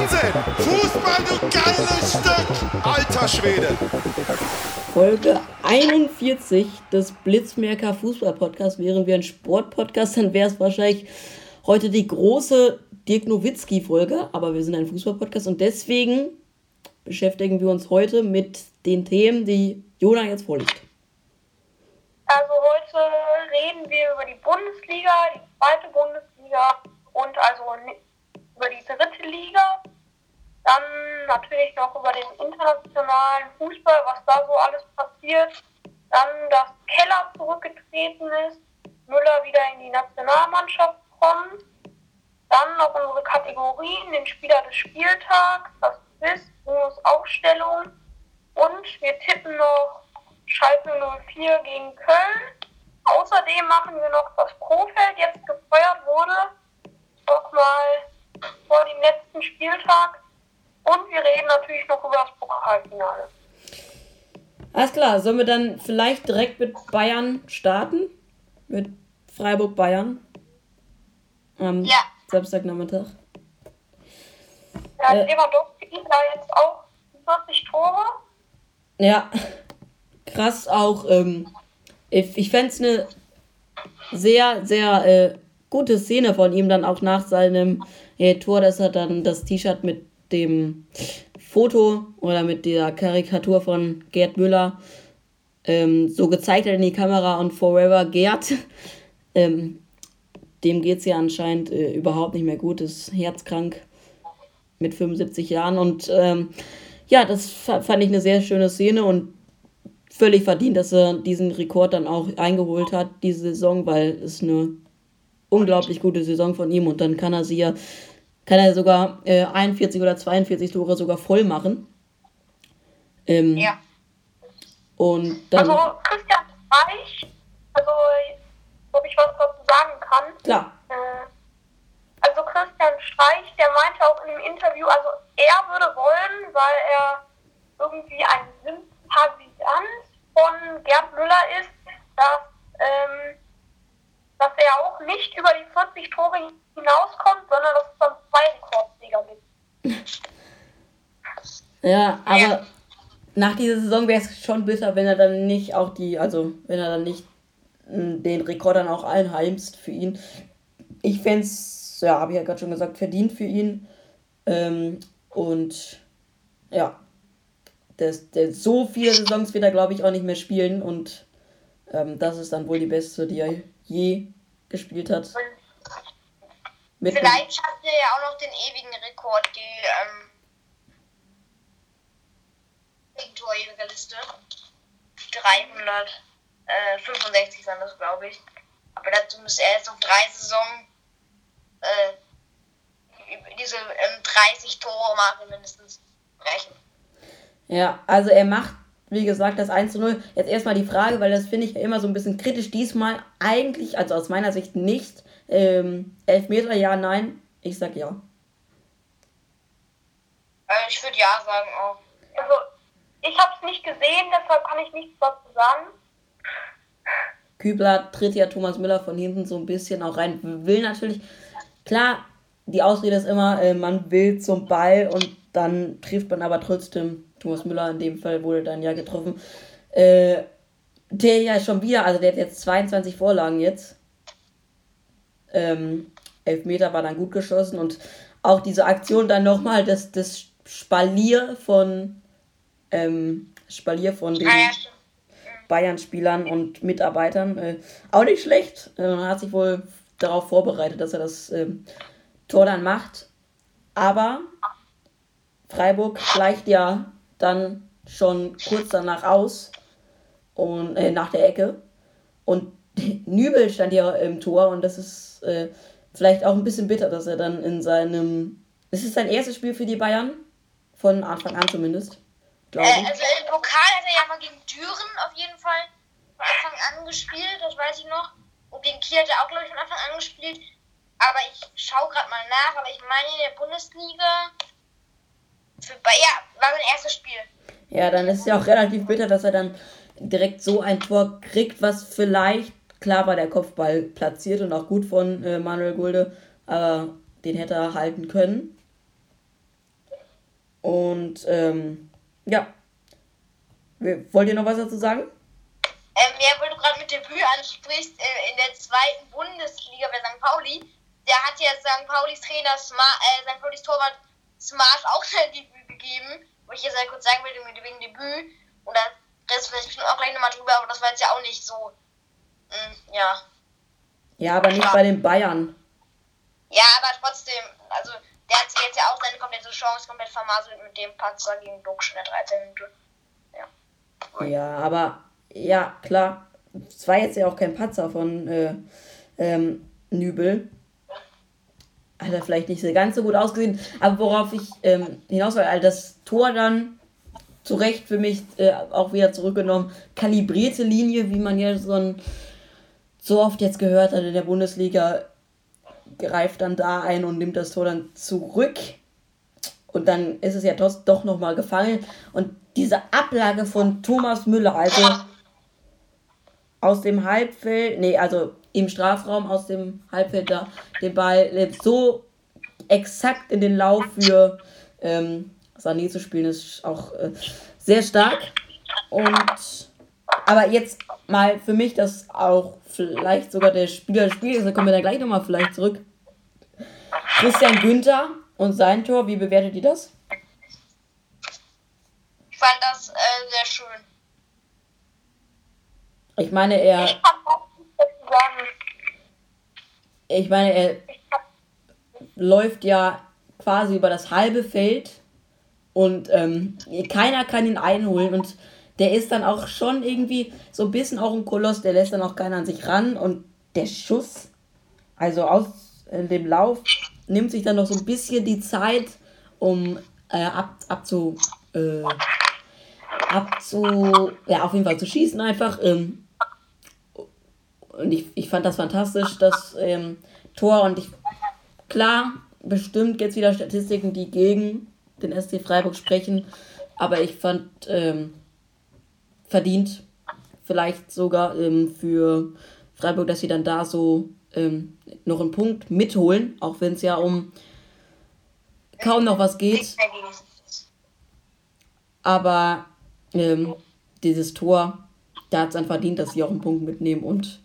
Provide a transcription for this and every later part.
Wahnsinn. Fußball, du geiles Stück. Alter Schwede. Folge 41 des Blitzmerker Fußball Podcasts. Wären wir ein Sportpodcast, dann wäre es wahrscheinlich heute die große Dirk Nowitzki Folge. Aber wir sind ein Fußball-Podcast und deswegen beschäftigen wir uns heute mit den Themen, die Jona jetzt vorliegt. Also heute reden wir über die Bundesliga, die zweite Bundesliga und also über die dritte Liga. Dann natürlich noch über den internationalen Fußball, was da so alles passiert. Dann, dass Keller zurückgetreten ist, Müller wieder in die Nationalmannschaft kommt. Dann noch unsere Kategorien, den Spieler des Spieltags, das Quiz, Bonus Aufstellung. Und wir tippen noch Schalke 04 gegen Köln. Außerdem machen wir noch, dass Profeld jetzt gefeuert wurde. Nochmal vor dem letzten Spieltag. Und wir reden natürlich noch über das Pokalfinale. Alles klar, sollen wir dann vielleicht direkt mit Bayern starten? Mit Freiburg-Bayern? Am ja. Samstagnachmittag. Ja, äh, Lewandowski da jetzt auch 40 Tore. Ja, krass auch. Ähm, ich ich fände es eine sehr, sehr äh, gute Szene von ihm dann auch nach seinem äh, Tor, dass er dann das T-Shirt mit dem Foto oder mit der Karikatur von Gerd Müller ähm, so gezeigt hat in die Kamera und Forever Gerd. ähm, dem geht es ja anscheinend äh, überhaupt nicht mehr gut, ist herzkrank mit 75 Jahren und ähm, ja, das fand ich eine sehr schöne Szene und völlig verdient, dass er diesen Rekord dann auch eingeholt hat, diese Saison, weil es eine unglaublich gute Saison von ihm und dann kann er sie ja kann er sogar äh, 41 oder 42 Tore sogar voll machen. Ähm, ja. Und dann. Also Christian Reich, also ob ich was dazu sagen kann. Klar. Äh, also Christian Streich, der meinte auch in dem Interview, also er würde wollen, weil er irgendwie ein Sympathisant von Gerd Müller ist, dass, ähm, dass er auch nicht über die 40 Tore hinauskommt, sondern dass es dann zwei Rekordsieger gibt. Ja, aber ja. nach dieser Saison wäre es schon bitter, wenn er dann nicht auch die, also wenn er dann nicht hm, den Rekord dann auch einheimst für ihn. Ich fände es, ja, habe ich ja gerade schon gesagt, verdient für ihn. Ähm, und ja, das, das, so viele Saisons wird er, glaube ich, auch nicht mehr spielen. Und ähm, das ist dann wohl die beste, die er je gespielt hat. Mit Vielleicht schafft er ja auch noch den ewigen Rekord, die ähm, Torjägerliste. 365 sind das, glaube ich. Aber dazu muss er jetzt auf drei Saison äh, diese ähm, 30 Tore Marke mindestens brechen. Ja, also er macht, wie gesagt, das 1 zu 0. Jetzt erstmal die Frage, weil das finde ich ja immer so ein bisschen kritisch. Diesmal eigentlich, also aus meiner Sicht nicht ähm, Elfmeter, ja, nein? Ich sag ja. Äh, ich würde ja sagen auch. Also, ich habe es nicht gesehen, deshalb kann ich nichts dazu sagen. Kübler tritt ja Thomas Müller von hinten so ein bisschen auch rein. Will natürlich, klar, die Ausrede ist immer, äh, man will zum Ball und dann trifft man aber trotzdem. Thomas Müller in dem Fall wurde dann ja getroffen. Äh, der ja schon wieder, also der hat jetzt 22 Vorlagen jetzt. Ähm, Elfmeter war dann gut geschossen und auch diese Aktion dann nochmal, das, das Spalier von ähm, Spalier von den Bayern-Spielern und Mitarbeitern. Äh, auch nicht schlecht. Äh, man hat sich wohl darauf vorbereitet, dass er das äh, Tor dann macht. Aber Freiburg gleicht ja dann schon kurz danach aus und äh, nach der Ecke. Und Nübel stand ja im Tor und das ist äh, vielleicht auch ein bisschen bitter, dass er dann in seinem ist es sein erstes Spiel für die Bayern? Von Anfang an zumindest. Äh, also im Pokal hat er ja mal gegen Düren auf jeden Fall von Anfang an gespielt, das weiß ich noch. Und gegen Kiel hat er auch, glaube ich, von Anfang an gespielt. Aber ich schaue gerade mal nach, aber ich meine in der Bundesliga. Für Bayern war sein erstes Spiel. Ja, dann ist es ja auch relativ bitter, dass er dann direkt so ein Tor kriegt, was vielleicht, klar war der Kopfball platziert und auch gut von äh, Manuel Gulde, aber den hätte er halten können. Und ähm, ja. Wollt ihr noch was dazu sagen? Ähm, ja, weil du gerade mit Debüt ansprichst, äh, in der zweiten Bundesliga bei St. Pauli, der hat jetzt St. Paulis Trainer, Smart, äh, St. Paulis Torwart Smart auch sein Debüt gegeben. Wo ich jetzt halt kurz sagen will, wegen Debüt. Und da redest du vielleicht auch gleich nochmal drüber, aber das war jetzt ja auch nicht so. Mh, mm, ja. Ja, aber nicht ja. bei den Bayern. Ja, aber trotzdem, also der hat jetzt ja auch seine komplette Chance komplett vermasselt mit dem Patzer gegen Duxch in der 13. Minute. Ja. Ja, aber ja, klar. Es war jetzt ja auch kein Patzer von äh, ähm, Nübel. Hat er vielleicht nicht so ganz so gut ausgesehen. Aber worauf ich ähm, hinaus will, also das Tor dann zu Recht für mich äh, auch wieder zurückgenommen. Kalibrierte Linie, wie man ja so, ein, so oft jetzt gehört hat in der Bundesliga greift dann da ein und nimmt das Tor dann zurück. Und dann ist es ja doch, nochmal gefallen. Und diese Ablage von Thomas Müller, also aus dem Halbfeld, nee, also im Strafraum aus dem Halbfeld da, den Ball so exakt in den Lauf für ähm, Sané zu spielen, ist auch äh, sehr stark. Und aber jetzt mal für mich, dass auch vielleicht sogar der Spieler des Spiels ist, da kommen wir dann gleich nochmal vielleicht zurück. Christian Günther und sein Tor, wie bewertet ihr das? Ich fand das äh, sehr schön. Ich meine, er. Ich meine, er läuft ja quasi über das halbe Feld und ähm, keiner kann ihn einholen und der ist dann auch schon irgendwie so ein bisschen auch ein Koloss, der lässt dann auch keiner an sich ran und der Schuss, also aus dem Lauf, nimmt sich dann noch so ein bisschen die Zeit, um äh, ab, abzu, äh, abzu, ja, auf jeden Fall zu schießen einfach. Ähm, und ich, ich fand das fantastisch, das ähm, Tor. Und ich, klar, bestimmt gibt es wieder Statistiken, die gegen den SC Freiburg sprechen. Aber ich fand ähm, verdient, vielleicht sogar ähm, für Freiburg, dass sie dann da so ähm, noch einen Punkt mitholen, auch wenn es ja um kaum noch was geht. Aber ähm, dieses Tor, da hat es dann verdient, dass sie auch einen Punkt mitnehmen. Und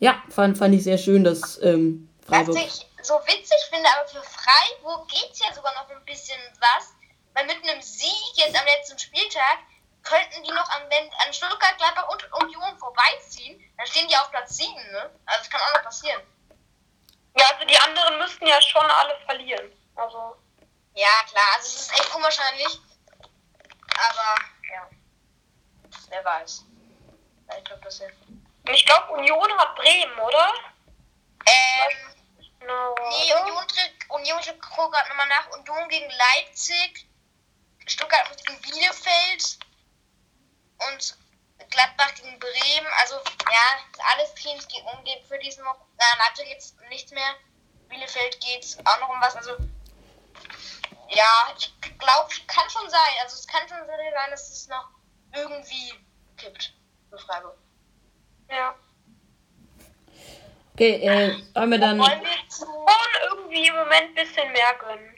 ja, fand, fand ich sehr schön, dass ähm, Freiburg. Was ich so witzig finde, aber für Freiburg geht es ja sogar noch ein bisschen was. Weil mit einem Sieg jetzt am letzten Spieltag könnten die noch an, an Stuttgart, Gladbach und Union vorbeiziehen. Dann stehen die auf Platz 7, ne? Also das kann auch noch passieren. Ja, also die anderen müssten ja schon alle verlieren. Also. Ja, klar, also es ist echt unwahrscheinlich. Aber, ja. Wer weiß. Ich glaube, das hilft. Ich glaube, Union hat Bremen, oder? Ähm. No. Nee, Union tritt, Union tritt gerade nochmal nach. Union gegen Leipzig. Stuttgart muss gegen Bielefeld. Und Gladbach gegen Bremen. Also, ja, alles Teams gegen umgehen für diesen. Na, Leipzig geht's nichts mehr. Bielefeld geht's auch noch um was. Also, ja, ich glaube, kann schon sein. Also, es kann schon sein, dass es noch irgendwie kippt für Freiburg. Ja. Okay, äh, wollen wir dann. Wollen wir schon irgendwie im Moment ein bisschen mehr gönnen?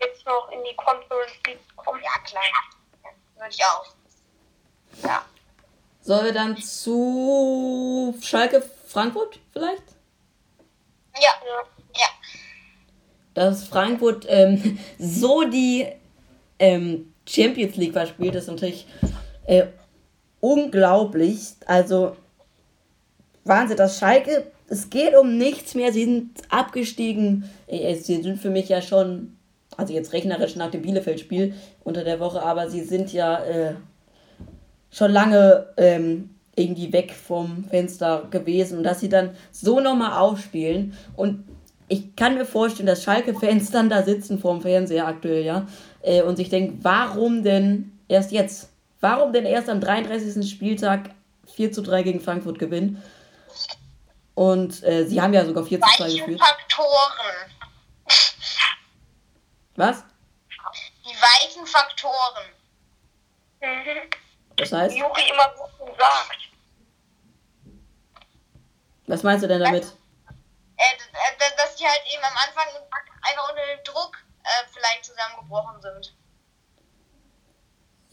Jetzt noch in die Conference League kommen. Ja, klar. Würde ich auch. Ja. Sollen wir dann zu Schalke Frankfurt vielleicht? Ja. Ja. Dass Frankfurt ähm, so die ähm, Champions League verspielt, ist natürlich äh, unglaublich. Also Wahnsinn, das Schalke, es geht um nichts mehr. Sie sind abgestiegen. Äh, sie sind für mich ja schon, also jetzt rechnerisch nach dem Bielefeld-Spiel unter der Woche, aber sie sind ja äh, schon lange ähm, irgendwie weg vom Fenster gewesen und dass sie dann so nochmal aufspielen und ich kann mir vorstellen, dass Schalke-Fans dann da sitzen vorm Fernseher aktuell, ja, äh, und sich denken, warum denn erst jetzt? Warum denn erst am 33. Spieltag 4 zu 3 gegen Frankfurt gewinnen? Und äh, sie haben ja sogar 4 zu 2 Weichen geführt. Faktoren. Was? Die weichen Faktoren. Mhm. Das heißt, Juri immer so schön sagt. was meinst du denn damit? Äh, d- äh, dass die halt eben am Anfang einfach unter dem Druck äh, vielleicht zusammengebrochen sind.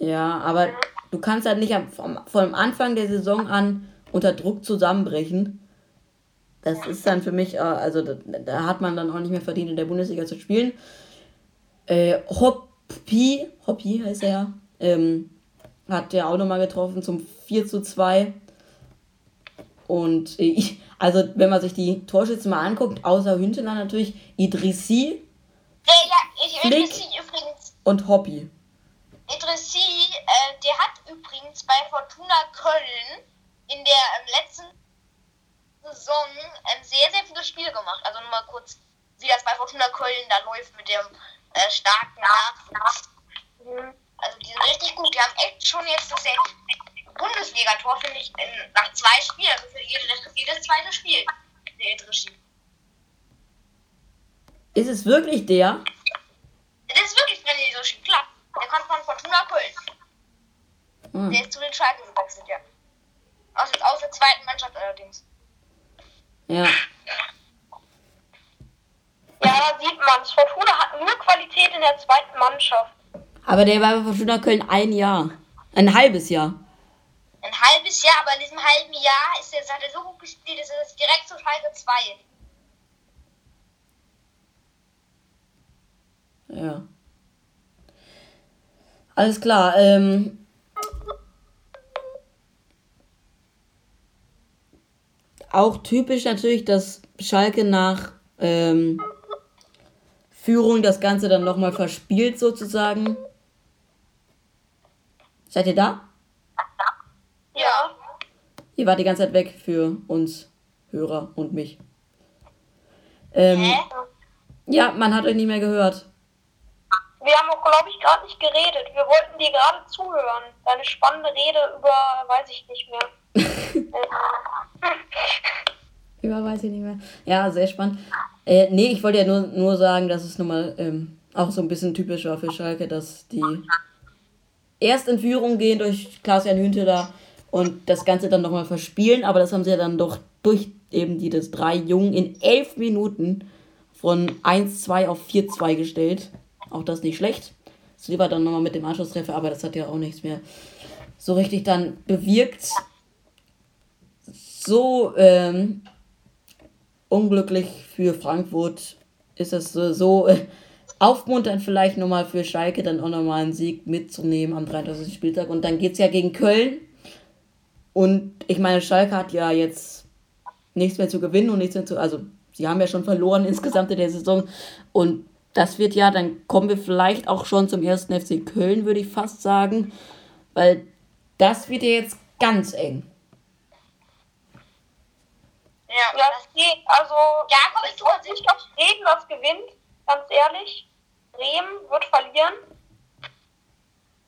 Ja, aber du kannst halt nicht vom, vom Anfang der Saison an unter Druck zusammenbrechen. Das ist dann für mich, äh, also da, da hat man dann auch nicht mehr verdient, in der Bundesliga zu spielen. Äh, Hoppi, Hoppi heißt er ja, ähm, hat ja auch nochmal getroffen zum 4 zu 2. Und äh, ich, also wenn man sich die Torschützen mal anguckt, außer Hünteler natürlich, Idrissi ja, ich Flick. Und Hoppi. Idrissi, äh, der hat übrigens bei Fortuna Köln in der ähm, letzten Saison ähm, sehr, sehr viele Spiele gemacht. Also nur mal kurz, wie das bei Fortuna Köln da läuft mit dem äh, starken Nachwuchs. Mhm. Also die sind richtig gut. Die haben echt schon jetzt das Bundesliga-Tor, finde ich, in, nach zwei Spielen. Also für jedes, jedes zweite Spiel. Der Idrissi. Ist es wirklich der? Das ist wirklich René Idrissi, klar. Der kommt von Fortuna Köln. Hm. Der ist zu den Schalke gewechselt, ja. Aus, aus der zweiten Mannschaft allerdings. Ja. Ja, sieht man. Fortuna hat nur Qualität in der zweiten Mannschaft. Aber der war bei Fortuna Köln ein Jahr. Ein halbes Jahr. Ein halbes Jahr, aber in diesem halben Jahr ist er, hat er so gut gespielt, dass er direkt zu Schalke 2. Ja. Alles klar. Ähm, auch typisch natürlich, dass Schalke nach ähm, Führung das Ganze dann nochmal verspielt sozusagen. Seid ihr da? Ja. Ihr wart die ganze Zeit weg für uns Hörer und mich. Ähm, Hä? ja, man hat euch nicht mehr gehört. Wir haben auch, glaube ich, gerade nicht geredet. Wir wollten dir gerade zuhören. Deine spannende Rede über, weiß ich nicht mehr. Über weiß ich nicht mehr. Ja, sehr spannend. Äh, nee, ich wollte ja nur, nur sagen, dass es nochmal ähm, auch so ein bisschen typisch war für Schalke, dass die erst in Führung gehen durch Klaas-Jan Hünteler und das Ganze dann nochmal verspielen, aber das haben sie ja dann doch durch eben die des drei Jungen in elf Minuten von 1-2 auf 4-2 gestellt. Auch das nicht schlecht. Silber dann nochmal mit dem Anschlusstreffer, aber das hat ja auch nichts mehr so richtig dann bewirkt. So ähm, unglücklich für Frankfurt ist es so, so äh, aufmunternd vielleicht nochmal für Schalke dann auch nochmal einen Sieg mitzunehmen am 33. Spieltag. Und dann geht es ja gegen Köln. Und ich meine, Schalke hat ja jetzt nichts mehr zu gewinnen und nichts mehr zu. Also, sie haben ja schon verloren insgesamt in der Saison. Und das wird ja, dann kommen wir vielleicht auch schon zum ersten FC Köln, würde ich fast sagen. Weil das wird ja jetzt ganz eng. Ja, ja, es geht. Also, Ja, komm, ich ich glaube Bremen das gewinnt. Ganz ehrlich. Bremen wird verlieren.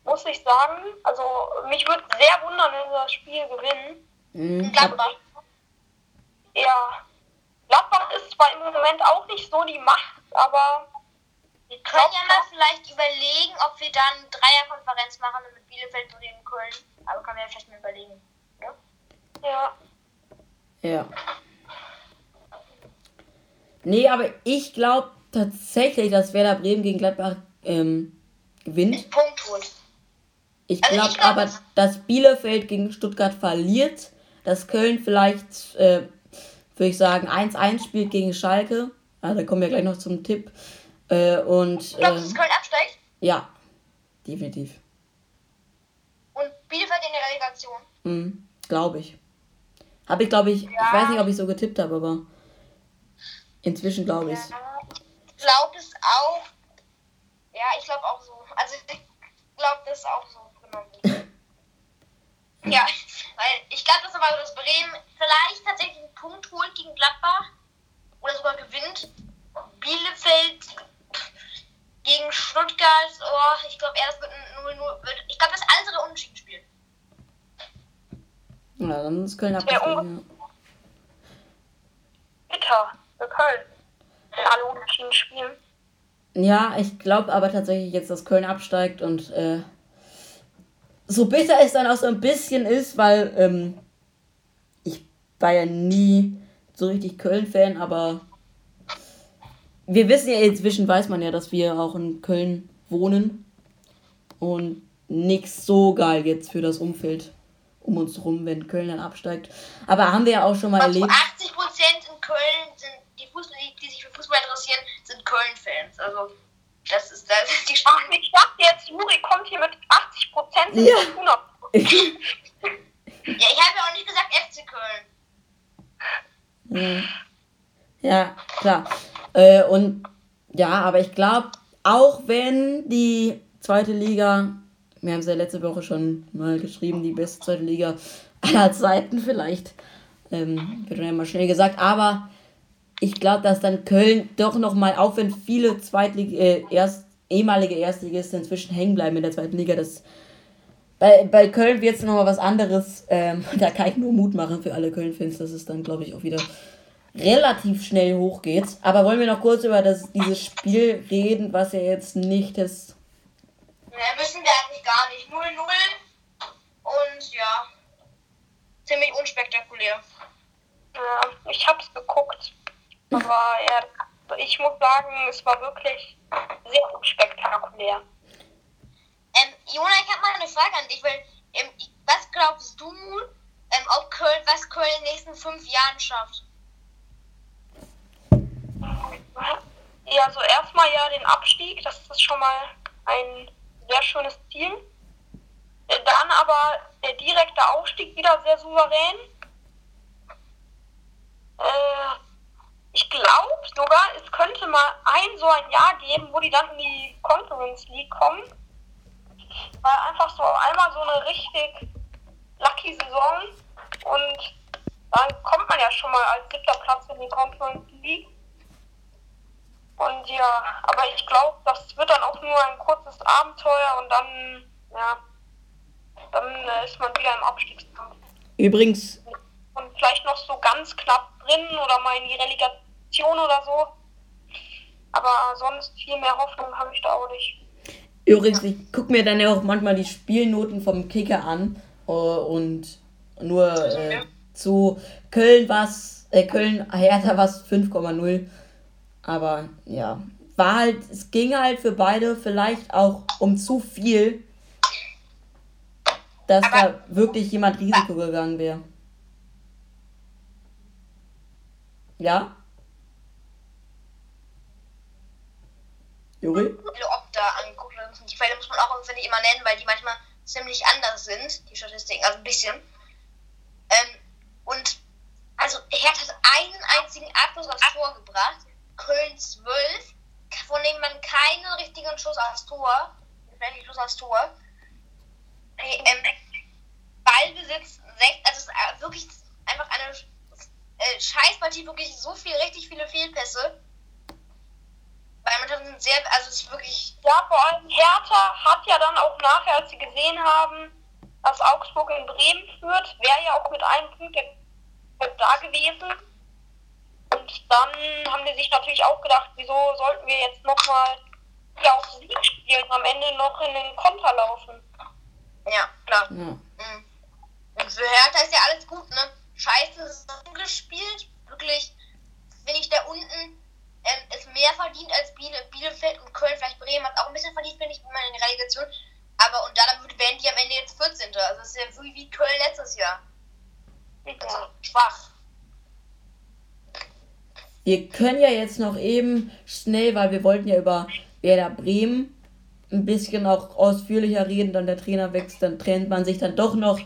Muss ich sagen. Also, mich würde sehr wundern, wenn sie das Spiel gewinnen. Mhm. Gladbach. Ja. Gladbach ist zwar im Moment auch nicht so die Macht, aber Wir können ja mal vielleicht überlegen, ob wir dann eine Dreierkonferenz machen mit Bielefeld, Bremen, Köln. Aber können wir ja vielleicht mal überlegen. Ja? ja. Ja. Nee, aber ich glaube tatsächlich, dass Werder Bremen gegen Gladbach ähm, gewinnt. Punkt holt. Ich Also glaube ich glaub, aber, das- dass Bielefeld gegen Stuttgart verliert. Dass Köln vielleicht, äh, würde ich sagen, 1-1 spielt gegen Schalke. Ah, da kommen wir gleich noch zum Tipp. Äh, und Ich glaube, dass ähm, Köln absteigt ja, definitiv. und Bielefeld in der Relegation. Hm, glaube ich. Habe ich, glaube ich, ich weiß nicht, ob ich so getippt habe, aber inzwischen glaube ich Ich glaube es auch. Ja, ich glaube auch so. Also ich glaube das auch so genommen. ja, weil ich glaube, dass aber dass Bremen vielleicht tatsächlich einen Punkt holt gegen Gladbach oder sogar gewinnt Bielefeld gegen Stuttgart, oh, ich glaube eher, das wird ein 0-0. Ich glaube, das ist alles ein Unentschieden spielen. Ja, dann ist Köln abgestiegen. Bitter für Köln. Wenn alle unentschieden spielen. Ja, ich glaube aber tatsächlich jetzt, dass Köln absteigt und äh, so bitter es dann auch so ein bisschen ist, weil ähm, ich war ja nie so richtig Köln-Fan, aber wir wissen ja inzwischen, weiß man ja, dass wir auch in Köln wohnen und nichts so geil jetzt für das Umfeld um uns rum, wenn Köln dann absteigt. Aber haben wir ja auch schon mal Also erlebt. 80 Prozent in Köln sind die Fußball, die, die sich für Fußball interessieren, sind Köln-Fans. Also das ist das ist die Ach, ich dachte jetzt, Juri kommt hier mit 80 Prozent. Ja. Ja, ich habe ja auch nicht gesagt FC Köln. Ja, ja klar. Äh, und ja, aber ich glaube, auch wenn die zweite Liga, wir haben es ja letzte Woche schon mal geschrieben, die beste zweite Liga aller Zeiten vielleicht, ähm, wird dann ja mal schnell gesagt, aber ich glaube, dass dann Köln doch nochmal, auch wenn viele Zweitlig äh, erst, ehemalige Erstligisten inzwischen hängen bleiben in der zweiten Liga, das bei, bei Köln wird es nochmal was anderes. Ähm, da kann ich nur Mut machen für alle Köln-Fans, dass es dann, glaube ich, auch wieder relativ schnell hochgeht. Aber wollen wir noch kurz über das, dieses Spiel reden, was ja jetzt nicht das. Ne, müssen wir eigentlich gar nicht. 0-0 und ja, ziemlich unspektakulär. Ja, ich hab's geguckt. Aber ja, ich muss sagen, es war wirklich sehr unspektakulär. Ähm, Jona, ich habe mal eine Frage an dich, weil ähm, was glaubst du, ähm, ob Köln, was Köln in den nächsten fünf Jahren schafft? Ja, also erstmal ja den Abstieg, das ist schon mal ein sehr schönes Ziel. Äh, Dann aber der direkte Aufstieg wieder sehr souverän. Äh, ich glaube sogar, es könnte mal ein so ein Jahr geben, wo die dann in die Conference League kommen. Weil einfach so einmal so eine richtig lucky Saison und dann kommt man ja schon mal als siebter Platz in die Conference League. Und ja, aber ich glaube, das wird dann auch nur ein kurzes Abenteuer und dann, ja, dann äh, ist man wieder im Abstiegskampf. Übrigens, Und vielleicht noch so ganz knapp drin oder mal in die Relegation oder so. Aber sonst viel mehr Hoffnung habe ich da auch nicht. übrigens, ich gucke mir dann ja auch manchmal die Spielnoten vom Kicker an. äh, und nur äh, zu Köln was, äh, Köln Hertha was 5,0. Aber ja, war halt, es ging halt für beide vielleicht auch um zu viel, dass da wirklich jemand Risiko gegangen wäre. Ja? Juri? Viele Opta angeguckt werden. Die Quelle muss man auch, finde immer nennen, weil die manchmal ziemlich anders sind, die Statistiken, also ein bisschen. Ähm, und also Hertha hat einen einzigen Abschluss aufs Tor gebracht, Köln 12, von dem man keinen richtigen Schuss aufs Tor, wirklich Schuss aufs Tor. Äh, Ähm, Ballbesitz, also es ist wirklich einfach eine äh, Scheißpartie, wirklich so viel, richtig viele Fehlpässe. Weil Mannschaften sind sehr, also es ist wirklich Ja, vor allem Hertha hat ja dann auch nachher, als sie gesehen haben, dass Augsburg in Bremen führt, wäre ja auch mit einem Punkt da gewesen. Und dann haben die sich natürlich auch gedacht, wieso sollten wir jetzt nochmal ja, auf Sieg spielen, am Ende noch in den Konter laufen. Ja, klar. Ja. Mhm. Und für Hertha ist ja alles gut, ne? Scheiße Saison gespielt. Wirklich, wenn ich da unten ähm, ist mehr verdient als Biele, Bielefeld und Köln, vielleicht Bremen hat auch ein bisschen verdient, bin ich immer in der Relegation. Aber und dann werden die am Ende jetzt 14. Also das ist ja wie, wie Köln letztes Jahr. Also schwach. Wir können ja jetzt noch eben schnell, weil wir wollten ja über Werder Bremen ein bisschen auch ausführlicher reden, dann der Trainer wächst, dann trennt man sich dann doch noch,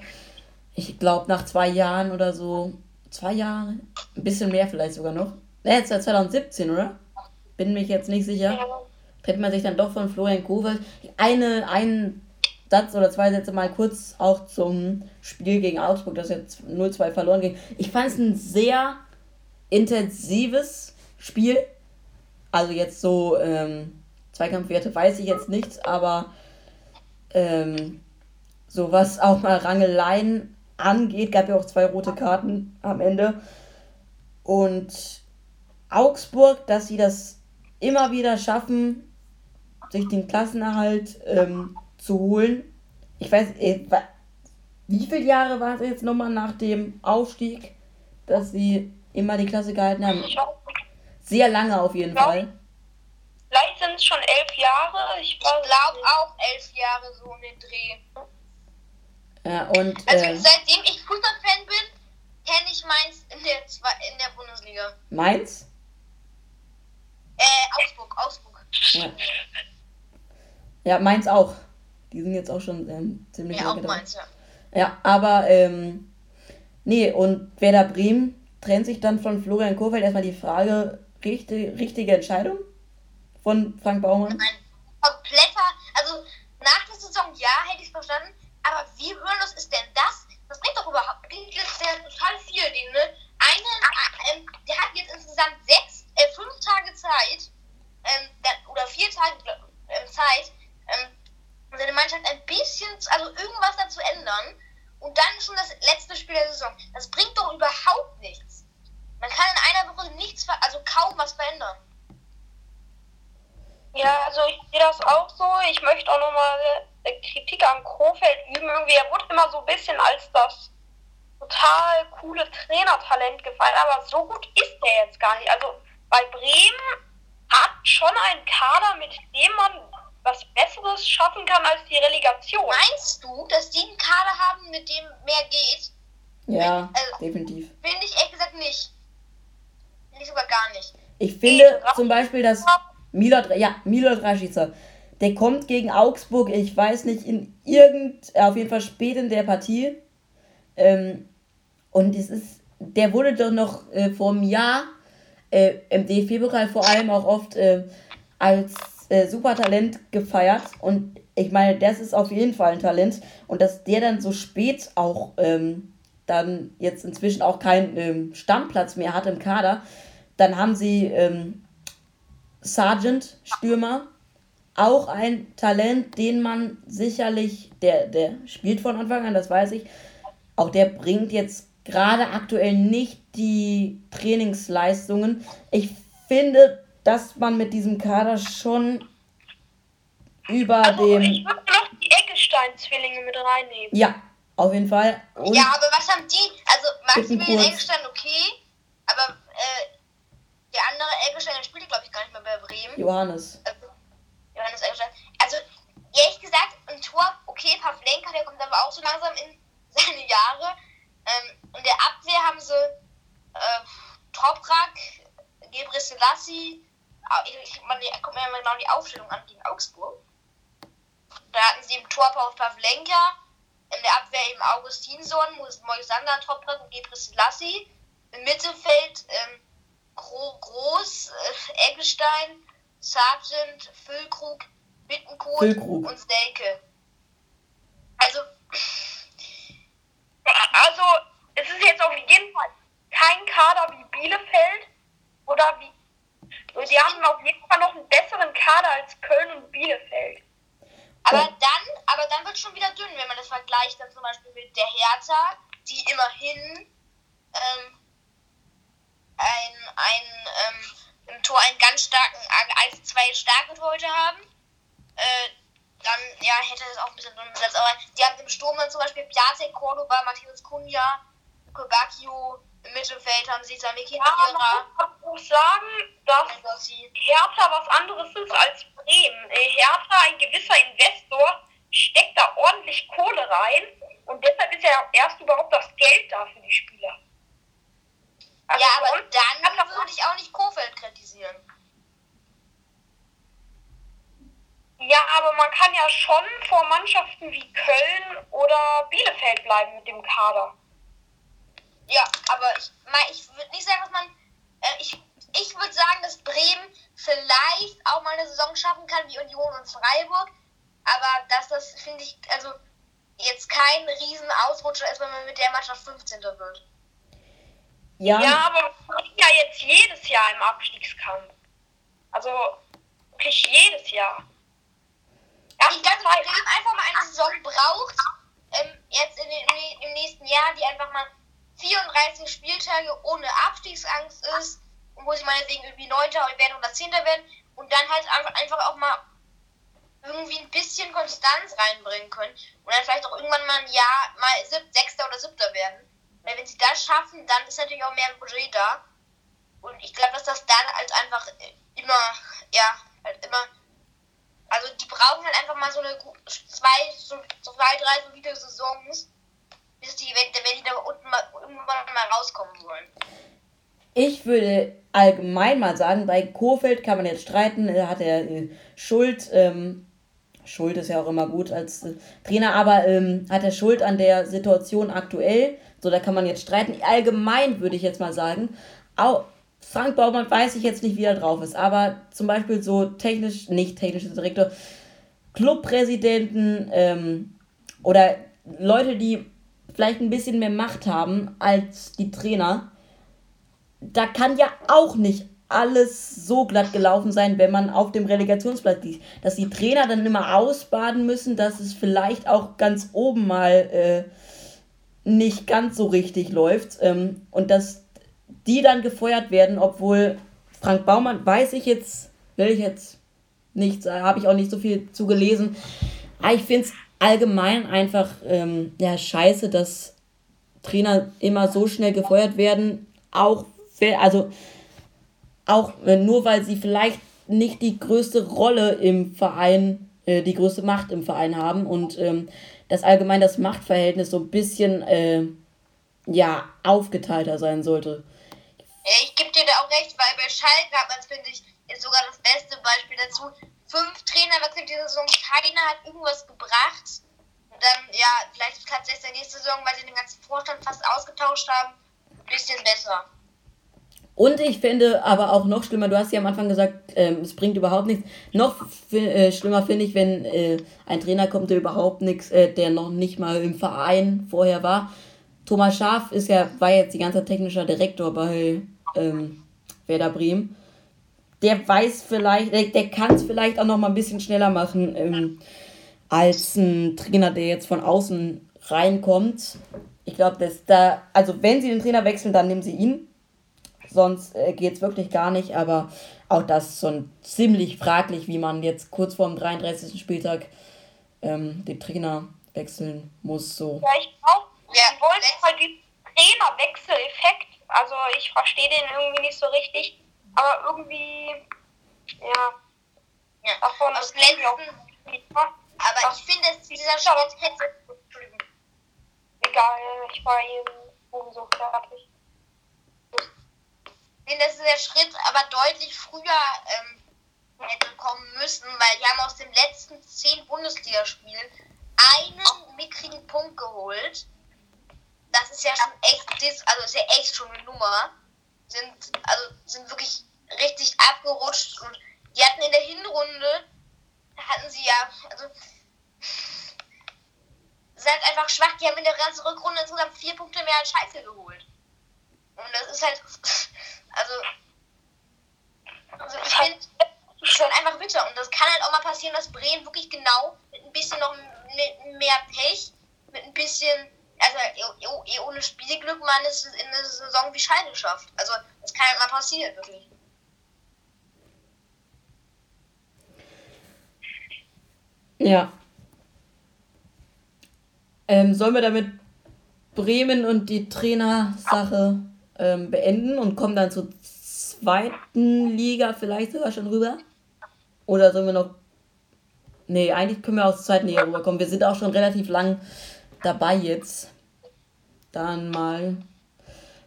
ich glaube nach zwei Jahren oder so, zwei Jahre, ein bisschen mehr vielleicht sogar noch. Ne, jetzt seit 2017, oder? Bin mich jetzt nicht sicher. Trennt man sich dann doch von Florian Kowal. Eine, einen Satz oder zwei Sätze mal kurz auch zum Spiel gegen Augsburg, das jetzt 0-2 verloren ging. Ich fand es ein sehr intensives Spiel. Also jetzt so ähm, Zweikampfwerte weiß ich jetzt nicht, aber ähm, so was auch mal Rangeleien angeht, gab ja auch zwei rote Karten am Ende. Und Augsburg, dass sie das immer wieder schaffen, sich den Klassenerhalt ähm, zu holen. Ich weiß, äh, wie viele Jahre war es jetzt nochmal nach dem Aufstieg, dass sie immer die Klasse gehalten haben? Sehr lange auf jeden Fall. Vielleicht sind es schon elf Jahre. Ich, ich glaube auch elf Jahre so in den Dreh. Ja, und. Also äh, seitdem ich Fußballfan bin, kenne ich Mainz in der, in der Bundesliga. Mainz? Äh, Augsburg, Augsburg. Ja. ja, Mainz auch. Die sind jetzt auch schon ähm, ziemlich Ja, auch Mainz, ja. Ja, aber, ähm, nee, und Werder Bremen trennt sich dann von Florian Kohfeldt. Erstmal die Frage, richtige, richtige Entscheidung von Frank Baumann? Nein, kompletter, also nach der Saison ja, hätte ich verstanden, aber wie hörlos ist denn das? Das bringt doch überhaupt, klingt jetzt ja total viel, den, ne? Eine, äh, der hat jetzt insgesamt sechs, äh, fünf Tage Zeit, ähm, oder vier Tage äh, Zeit, ähm, seine Mannschaft ein bisschen, also irgendwas dazu ändern. Und dann schon das letzte Spiel der Saison. Das bringt doch überhaupt nichts. Man kann in einer Woche nichts, also kaum was verändern. Ja, also ich sehe das auch so. Ich möchte auch nochmal äh, Kritik an Krofeld üben. Irgendwie, er wurde immer so ein bisschen als das total coole Trainertalent gefallen, aber so gut ist er jetzt gar nicht. Also bei Bremen hat schon ein Kader, mit dem man was Besseres schaffen kann als die Relegation. Meinst du, dass die einen Kader haben, mit dem mehr geht? Ja, also, definitiv. Finde ich ehrlich gesagt nicht. Finde ich sogar gar nicht. Ich finde zum Beispiel, dass Milot, ja, Milot Rashica, der kommt gegen Augsburg, ich weiß nicht, in irgend, auf jeden Fall spät in der Partie. Ähm, und es ist, der wurde doch noch äh, vor einem Jahr äh, im DFB-Pokal vor allem auch oft äh, als äh, Supertalent gefeiert. Und ich meine, das ist auf jeden Fall ein Talent. Und dass der dann so spät auch ähm, dann jetzt inzwischen auch keinen ähm, Stammplatz mehr hat im Kader, dann haben sie ähm, Sargent, Stürmer, auch ein Talent, den man sicherlich, der, der spielt von Anfang an, das weiß ich, auch der bringt jetzt gerade aktuell nicht die Trainingsleistungen. Ich finde, dass man mit diesem Kader schon über also, dem. Ich würde noch die Eggestein-Zwillinge mit reinnehmen. Ja, auf jeden Fall. Und ja, aber was haben die? Also Maximilian Eggestein okay, aber äh, der andere Eggestein, der spielt glaube ich gar nicht mehr bei Bremen. Johannes. Also, Johannes Eggestein. Also ehrlich gesagt, ein Tor, okay, Pavlenka, der kommt aber auch so langsam in seine Jahre. Ähm, in der Abwehr haben sie äh, Toprak, Gebre Selassie, ich, ich, man, guck mir mal genau die Aufstellung an gegen Augsburg. Da hatten sie im Tor auf Pavlenka, in der Abwehr eben Augustinsson, Moisander, Toprak und Gebre Selassie. Im Mittelfeld ähm, Groß, äh, Eggestein, Sargent, Füllkrug, Bittenkohl Füllkrug. und Stelke. Also. Also, es ist jetzt auf jeden Fall kein Kader wie Bielefeld oder wie. Die haben auf jeden Fall noch einen besseren Kader als Köln und Bielefeld. Aber dann, aber dann wird es schon wieder dünn, wenn man das vergleicht dann zum Beispiel mit der Hertha, die immerhin ähm, ein, ein, ähm, im Tor einen ganz starken, ein, zwei starke Torhüter haben. Äh, dann ja, hätte es auch ein bisschen dünn besetzt. Aber die haben im Sturm dann zum Beispiel Piatek, Cordoba, Cunha, Kobakio, im Mittelfeld haben sie Samiki ja, Man muss sagen, dass Hertha was anderes ist als Bremen. Äh, Hertha, ein gewisser Investor, steckt da ordentlich Kohle rein und deshalb ist ja erst überhaupt das Geld da für die Spieler. Also ja, aber dann würde ich auch nicht Kofeld kritisieren. Ja, aber man kann ja schon vor Mannschaften wie Köln oder Bielefeld bleiben mit dem Kader. Ja, aber ich, ich würde nicht sagen, dass man. Äh, ich ich würde sagen, dass Bremen vielleicht auch mal eine Saison schaffen kann wie Union und Freiburg. Aber dass das, finde ich, also jetzt kein riesen Ausrutscher ist, wenn man mit der Mannschaft 15. wird. Ja, ja aber ja jetzt jedes Jahr im Abstiegskampf. Also wirklich jedes Jahr. Ja, glaube, dass Bremen einfach mal eine Saison braucht, ähm, jetzt in den, im nächsten Jahr, die einfach mal 34 Spieltage ohne Abstiegsangst ist, wo sie meinetwegen irgendwie Neunter werden oder Zehnter werden und dann halt einfach auch mal irgendwie ein bisschen Konstanz reinbringen können und dann vielleicht auch irgendwann mal ein Jahr mal Sechster oder Siebter werden. Weil wenn sie das schaffen, dann ist natürlich auch mehr Budget da. Und ich glaube, dass das dann halt einfach immer, ja, halt immer. Also die brauchen halt einfach mal so eine zwei, so, zwei, drei solide Saisons, bis die, wenn, wenn die da unten mal, irgendwann mal rauskommen wollen. Ich würde allgemein mal sagen, bei Kofeld kann man jetzt streiten, hat er äh, Schuld, ähm, Schuld ist ja auch immer gut als äh, Trainer, aber ähm, hat er Schuld an der Situation aktuell? So, da kann man jetzt streiten. Allgemein würde ich jetzt mal sagen, auch Frank Baumann weiß ich jetzt nicht, wie er drauf ist, aber zum Beispiel so technisch, nicht technischer Direktor, Clubpräsidenten ähm, oder Leute, die vielleicht ein bisschen mehr Macht haben als die Trainer, da kann ja auch nicht alles so glatt gelaufen sein, wenn man auf dem Relegationsplatz liegt. Dass die Trainer dann immer ausbaden müssen, dass es vielleicht auch ganz oben mal äh, nicht ganz so richtig läuft ähm, und dass die dann gefeuert werden, obwohl Frank Baumann, weiß ich jetzt, will ich jetzt nicht, habe ich auch nicht so viel zu gelesen. Aber ich finde es allgemein einfach ähm, ja, scheiße, dass Trainer immer so schnell gefeuert werden, auch also auch äh, nur weil sie vielleicht nicht die größte Rolle im Verein, äh, die größte Macht im Verein haben und ähm, dass allgemein das Machtverhältnis so ein bisschen äh, ja aufgeteilter sein sollte. Ich gebe dir da auch recht, weil bei Schalke hat man, finde ich, ist sogar das beste Beispiel dazu. Fünf Trainer wechselt diese Saison, keiner hat irgendwas gebracht. Und dann, ja, vielleicht klappt es jetzt nächste Saison, weil sie den ganzen Vorstand fast ausgetauscht haben, ein bisschen besser. Und ich finde aber auch noch schlimmer, du hast ja am Anfang gesagt, ähm, es bringt überhaupt nichts. Noch äh, schlimmer finde ich, wenn äh, ein Trainer kommt, der überhaupt nichts, äh, der noch nicht mal im Verein vorher war. Thomas Schaf ist ja, war jetzt die ganze Zeit technischer Direktor bei ähm, Werder Bremen. Der weiß vielleicht, der, der kann es vielleicht auch noch mal ein bisschen schneller machen ähm, als ein Trainer, der jetzt von außen reinkommt. Ich glaube, dass da, also wenn sie den Trainer wechseln, dann nehmen sie ihn sonst äh, geht es wirklich gar nicht. Aber auch das ist schon ziemlich fraglich, wie man jetzt kurz vor dem 33. Spieltag ähm, den Trainer wechseln muss. So. Ja, ich glaube, wir wollen halt diesen Trainerwechsel-Effekt. Also ich verstehe den irgendwie nicht so richtig. Aber irgendwie, ja, ja. davon aus letzten, aber ich finde, dass dieser Schritt hätte. Egal, ich war eben so fertig finde, dass der Schritt aber deutlich früher ähm, hätte kommen müssen, weil die haben aus den letzten zehn Bundesligaspielen einen mickrigen Punkt geholt. Das ist ja schon echt, also ist ja echt schon eine Nummer. Sind, also sind wirklich richtig abgerutscht und die hatten in der Hinrunde, hatten sie ja, also seid einfach schwach. Die haben in der ganzen Rückrunde insgesamt vier Punkte mehr als Scheiße geholt. Und das ist halt, also, also ich finde schon einfach bitter. Und das kann halt auch mal passieren, dass Bremen wirklich genau mit ein bisschen noch mehr Pech, mit ein bisschen, also eh, eh, eh ohne Spielglück man es in der Saison wie Scheide schafft. Also das kann halt mal passieren, wirklich. Ja. Ähm, sollen wir damit Bremen und die Trainersache ähm, beenden und kommen dann zur zweiten Liga vielleicht sogar schon rüber? Oder sollen wir noch. Nee, eigentlich können wir aus der zweiten Liga rüberkommen. Wir sind auch schon relativ lang dabei jetzt. Dann mal.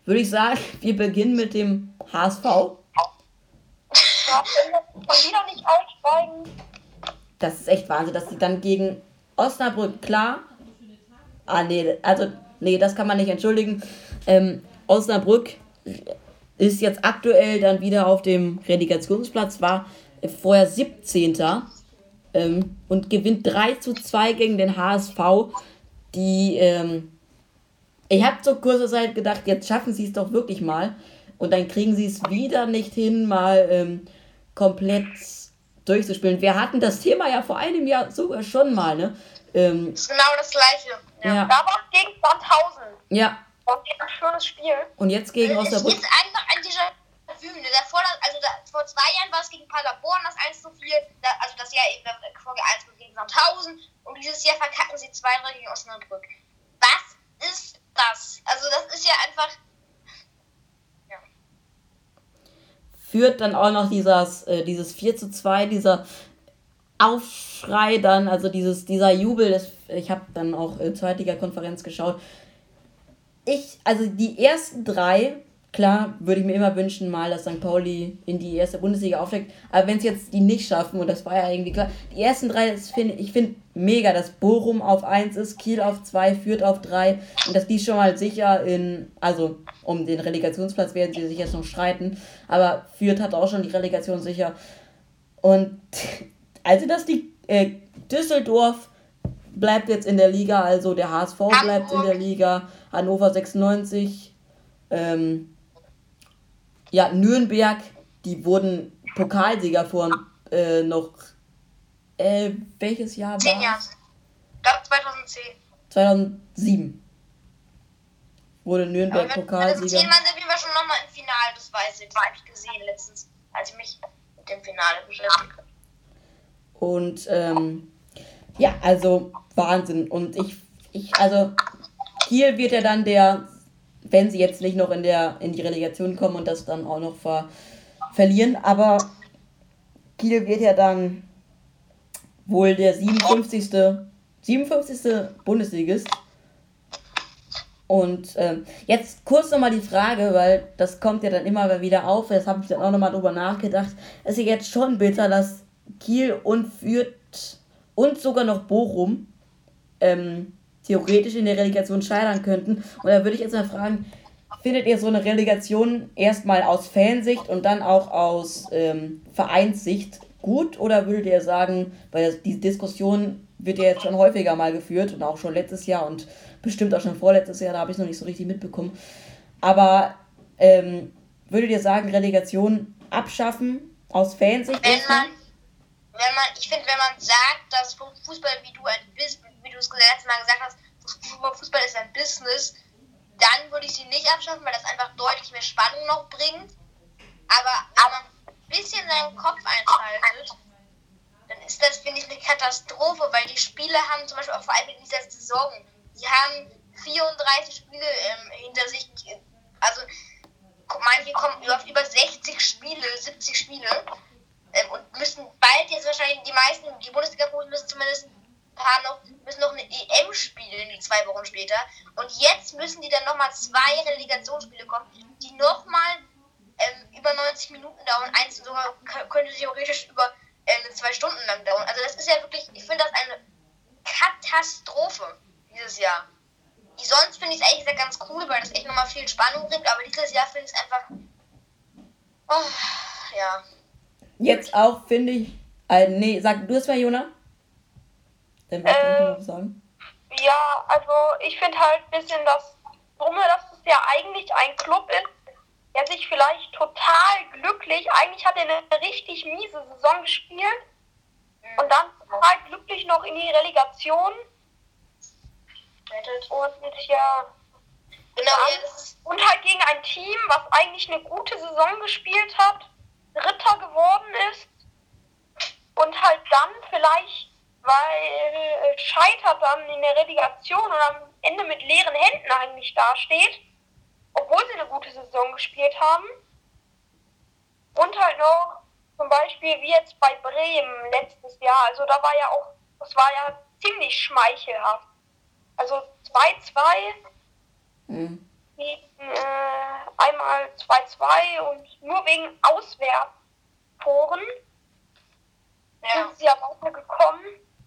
Würde ich sagen, wir beginnen mit dem HSV. Das ist echt Wahnsinn, dass sie dann gegen Osnabrück, klar. Ah, nee, also, nee, das kann man nicht entschuldigen. Ähm, Osnabrück ist jetzt aktuell dann wieder auf dem Relegationsplatz, war vorher 17. Ähm, und gewinnt 3 zu 2 gegen den HSV. Die, ähm, ich habe zur kurzer Zeit gedacht, jetzt schaffen sie es doch wirklich mal. Und dann kriegen sie es wieder nicht hin, mal ähm, komplett durchzuspielen. Wir hatten das Thema ja vor einem Jahr sogar schon mal, ne? Ähm, das ist genau das gleiche. Ja. ja. Da war es gegen Sandhausen. Ja. Und ein schönes Spiel. Und jetzt gegen Osnabrück. Es ist einfach ein dieser Bühne. Davor, also da, vor zwei Jahren war es gegen Paderborn das 1 zu 4, da, also das Jahr eben Folge 1 gegen Sandhausen und dieses Jahr verkacken sie 2-3 gegen Osnabrück. Was ist das? Also das ist ja einfach. Führt dann auch noch dieses, äh, dieses 4 zu 2, dieser Aufschrei dann, also dieses, dieser Jubel, das, ich habe dann auch äh, Zweitliga-Konferenz geschaut. Ich, also die ersten drei, klar, würde ich mir immer wünschen, mal, dass St. Pauli in die erste Bundesliga aufsteigt. Aber wenn es jetzt die nicht schaffen, und das war ja irgendwie klar, die ersten drei, find, ich finde mega, dass Bochum auf 1 ist, Kiel auf 2, Fürth auf 3 und dass die schon mal sicher in, also um den Relegationsplatz werden sie sich jetzt noch streiten, aber Fürth hat auch schon die Relegation sicher. Und also, dass die äh, Düsseldorf bleibt jetzt in der Liga, also der HSV bleibt in der Liga, Hannover 96, ähm, ja, Nürnberg, die wurden Pokalsieger vor äh, noch, äh, welches Jahr war Zehn Jahre. Glaube 2010. 2007 wurde Nürnberg ja, Pokalsieger. 2010 waren sind wir schon nochmal im Finale, das weiß ich, das habe ich gesehen letztens, als ich mich mit dem Finale beschäftigt habe. Und ähm, ja, also Wahnsinn. Und ich, ich, also Kiel wird ja dann der, wenn sie jetzt nicht noch in der in die Relegation kommen und das dann auch noch ver, verlieren, aber Kiel wird ja dann wohl der 57. 57. Bundesligist. Und ähm, jetzt kurz nochmal die Frage, weil das kommt ja dann immer wieder auf, das habe ich dann auch nochmal drüber nachgedacht. Es ist ja jetzt schon bitter, dass Kiel und Fürth und sogar noch Bochum ähm, theoretisch in der Relegation scheitern könnten. Und da würde ich jetzt mal fragen, findet ihr so eine Relegation erstmal aus Fansicht und dann auch aus ähm, Vereinssicht gut? Oder würdet ihr sagen, weil die Diskussion wird ja jetzt schon häufiger mal geführt und auch schon letztes Jahr und bestimmt auch schon vorletztes Jahr, da habe ich es noch nicht so richtig mitbekommen. Aber ähm, würdet ihr sagen, Relegation abschaffen aus Fansicht? Wenn man, wenn man, ich finde, wenn man sagt, dass Fußball, wie du ein wie du es letztes Mal gesagt hast, Fußball ist ein Business, dann würde ich sie nicht abschaffen, weil das einfach deutlich mehr Spannung noch bringt. Aber man ein bisschen seinen Kopf einschaltet, dann ist das, finde ich, eine Katastrophe, weil die Spiele haben zum Beispiel auch vor allem in dieser Saison, die haben 34 Spiele ähm, hinter sich, also manche kommen über, über 60 Spiele, 70 Spiele ähm, und müssen bald jetzt wahrscheinlich die meisten, die Bundesliga-Profis müssen zumindest paar noch, müssen noch eine EM spielen, zwei Wochen später. Und jetzt müssen die dann nochmal zwei Relegationsspiele kommen, die nochmal ähm, über 90 Minuten dauern. Eins sogar könnte theoretisch über äh, zwei Stunden lang dauern. Also das ist ja wirklich, ich finde das eine Katastrophe dieses Jahr. Sonst finde ich es ehrlich gesagt ganz cool, weil das echt nochmal viel Spannung bringt, aber dieses Jahr finde ich es einfach. Oh, ja. Jetzt auch, finde ich. Äh, nee, sag du es mal, Jona. Dann was äh, noch sagen. Ja, also ich finde halt ein bisschen das Dumme, dass es ja eigentlich ein Club ist, der sich vielleicht total glücklich, eigentlich hat er eine richtig miese Saison gespielt und dann total glücklich noch in die Relegation. Und ja. Genau, und halt gegen ein Team, was eigentlich eine gute Saison gespielt hat, Dritter geworden ist und halt dann vielleicht, weil scheitert dann in der Relegation und am Ende mit leeren Händen eigentlich dasteht, obwohl sie eine gute Saison gespielt haben. Und halt noch zum Beispiel wie jetzt bei Bremen letztes Jahr, also da war ja auch, das war ja ziemlich schmeichelhaft. Also 2-2 mhm äh, einmal 2-2 und nur wegen Auswärtstoren ja. sind sie ja weitergekommen.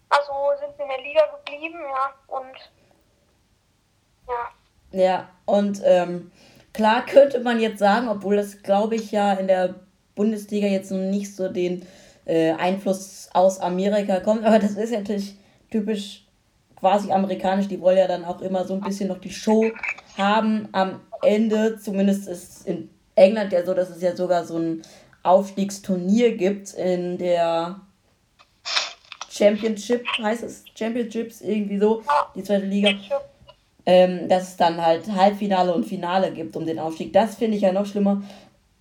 Also sind sie in der Liga geblieben, ja. Und ja. Ja, und ähm, klar könnte man jetzt sagen, obwohl das glaube ich ja in der Bundesliga jetzt noch nicht so den äh, Einfluss aus Amerika kommt, aber das ist natürlich typisch quasi amerikanisch, die wollen ja dann auch immer so ein bisschen noch die Show haben am Ende. Zumindest ist in England ja so, dass es ja sogar so ein Aufstiegsturnier gibt in der Championship, heißt es Championships, irgendwie so, die zweite Liga. Ähm, dass es dann halt Halbfinale und Finale gibt um den Aufstieg. Das finde ich ja noch schlimmer.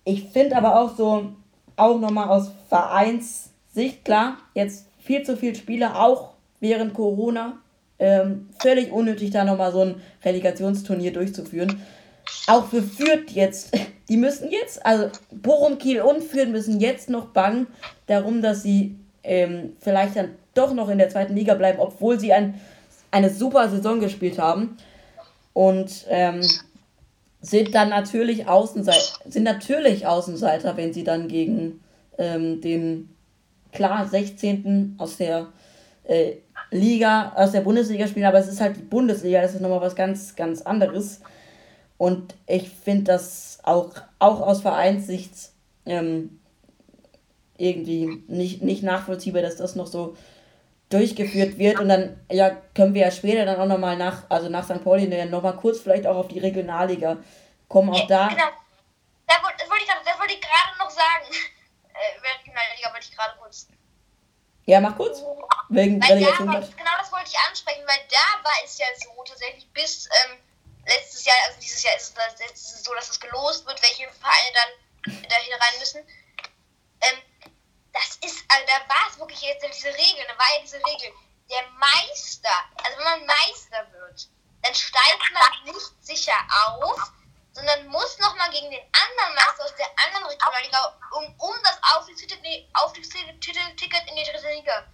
Ich finde aber auch so, auch nochmal aus Vereinssicht, klar, jetzt viel zu viele Spieler, auch während Corona. Ähm, völlig unnötig, da nochmal so ein Relegationsturnier durchzuführen. Auch für Fürth jetzt, die müssen jetzt, also Bochum, Kiel und Fürth müssen jetzt noch bangen darum, dass sie ähm, vielleicht dann doch noch in der zweiten Liga bleiben, obwohl sie ein, eine super Saison gespielt haben. Und ähm, sind dann natürlich Außenseiter, sind natürlich Außenseiter, wenn sie dann gegen ähm, den klar 16. aus der äh, Liga, aus der Bundesliga spielen, aber es ist halt die Bundesliga, das ist nochmal was ganz, ganz anderes. Und ich finde das auch, auch aus Vereinssicht ähm, irgendwie nicht, nicht nachvollziehbar, dass das noch so durchgeführt wird und dann ja können wir ja später dann auch nochmal nach, also nach St. Pauli dann nochmal kurz vielleicht auch auf die Regionalliga kommen, auch da. Genau. Das wollte, ich, das wollte ich gerade noch sagen. Äh, Regionalliga wollte ich gerade kurz. Ja, mach kurz. Wegen weil. Da, genau das wollte ich ansprechen, weil da war es ja so tatsächlich bis ähm, letztes Jahr, also dieses Jahr ist es, ist es so, dass es gelost wird, welche Vereine dann da rein müssen. Ähm, das ist, also da war es wirklich jetzt diese Regel, da war ja diese Regel. Der Meister, also wenn man Meister wird, dann steigt man nicht sicher auf, sondern muss nochmal gegen den anderen Meister aus der anderen Regionalliga um, um das Aufstiegsticket, in die dritte Liga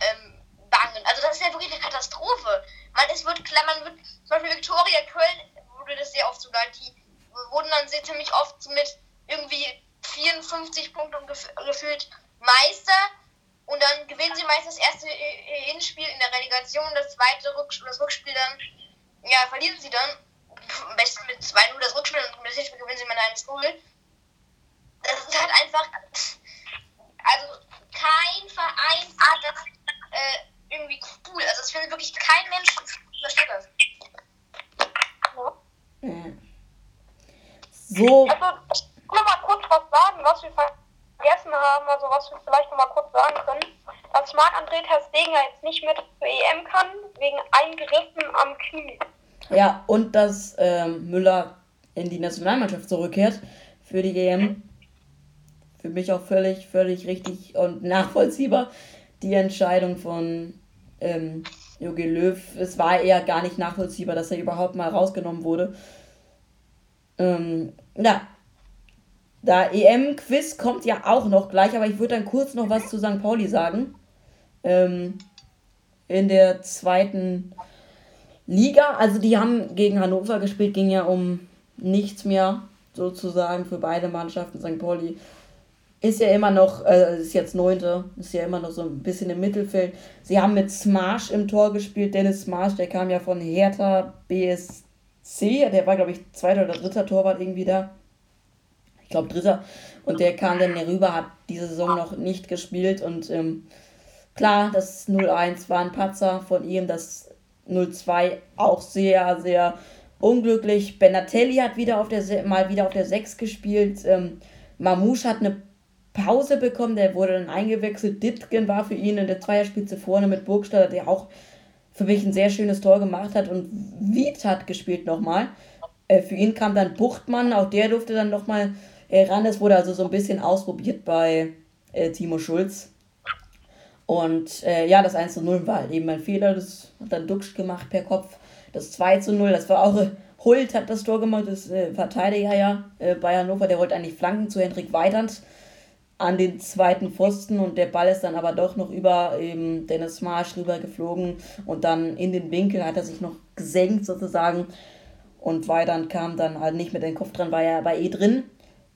ähm, bangen. Also das ist ja wirklich eine Katastrophe. Man, es wird klar, man wird, zum Beispiel Viktoria Köln wurde das sehr oft sogar, die wurden dann sehr ziemlich oft mit irgendwie 54 Punkten gefühlt Meister und dann gewinnen sie meistens das erste Hinspiel in der Relegation und das zweite Rückspiel, das Rückspiel dann, ja, verlieren sie dann. Am besten mit 2-0 das Rückspiel und das Hinspiel gewinnen sie mit 1-0. Das ist halt einfach. Also kein Verein hat das äh, irgendwie cool. Also es findet wirklich kein Mensch versteht das. So. Also, ich will mal kurz was sagen, was wir vergessen haben, also was wir vielleicht noch mal kurz sagen können, dass Marc-André Ter Stegen jetzt nicht mit zur EM kann, wegen Eingriffen am Knie. Ja, und dass ähm, Müller in die Nationalmannschaft zurückkehrt für die EM. Für mich auch völlig, völlig richtig und nachvollziehbar die Entscheidung von ähm, Jogi Löw. Es war eher gar nicht nachvollziehbar, dass er überhaupt mal rausgenommen wurde. Ähm, ja, da EM-Quiz kommt ja auch noch gleich, aber ich würde dann kurz noch was zu St. Pauli sagen. Ähm, in der zweiten Liga, also die haben gegen Hannover gespielt, ging ja um nichts mehr sozusagen für beide Mannschaften. St. Pauli ist ja immer noch, äh, ist jetzt neunte, ist ja immer noch so ein bisschen im Mittelfeld. Sie haben mit Smash im Tor gespielt. Dennis Smash, der kam ja von Hertha BSC, der war glaube ich zweiter oder dritter Torwart irgendwie da glaube Dritter. Und der kam dann rüber, hat diese Saison noch nicht gespielt. Und ähm, klar, das 0-1 war ein Patzer von ihm, das 0-2 auch sehr, sehr unglücklich. Benatelli hat wieder auf der mal wieder auf der 6 gespielt. Ähm, Mamouche hat eine Pause bekommen, der wurde dann eingewechselt. Ditgen war für ihn in der Zweierspitze vorne mit Burgstaller, der auch für mich ein sehr schönes Tor gemacht hat. Und Wied hat gespielt nochmal. Äh, für ihn kam dann Buchtmann, auch der durfte dann nochmal äh, Randes wurde also so ein bisschen ausprobiert bei äh, Timo Schulz. Und äh, ja, das 1 zu 0 war halt eben ein Fehler. Das hat dann Duxch gemacht per Kopf. Das 2 zu 0, das war auch. Äh, Hult hat das Tor gemacht, das äh, Verteidiger ja äh, bei Hannover. Der wollte eigentlich flanken zu Hendrik Weidand an den zweiten Pfosten und der Ball ist dann aber doch noch über eben Dennis Marsch rüber geflogen und dann in den Winkel hat er sich noch gesenkt sozusagen und Weidand kam dann halt nicht mit dem Kopf dran, war ja aber eh drin.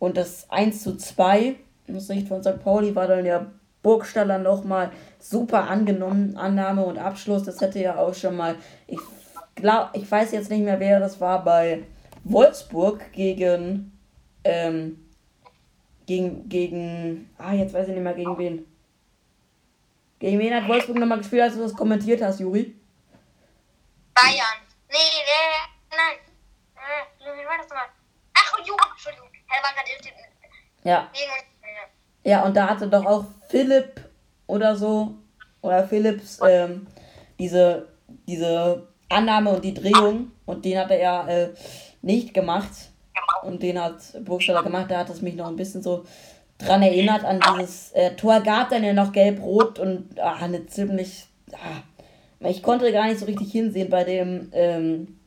Und das 1 zu 2 aus Sicht von St. Pauli war dann ja Burgstaller nochmal super angenommen. Annahme und Abschluss, das hätte ja auch schon mal, ich glaube, ich weiß jetzt nicht mehr, wer das war, bei Wolfsburg gegen, ähm, gegen, gegen, ah, jetzt weiß ich nicht mehr, gegen wen. Gegen wen hat Wolfsburg nochmal gespielt, als du das kommentiert hast, Juri? Bayern. Nee, nee, nein. Äh, wie war das nochmal? Ach, Juri, Entschuldigung. Er war gerade Ja. Ja, und da hatte doch auch Philipp oder so, oder Philips, ähm, diese, diese Annahme und die Drehung. Und den hat er ja äh, nicht gemacht. Und den hat Burgstaller gemacht. Da hat es mich noch ein bisschen so dran erinnert an dieses äh, Tor. Gab dann ja noch gelb-rot und ah, eine ziemlich. Ah, ich konnte gar nicht so richtig hinsehen bei dem. Ähm,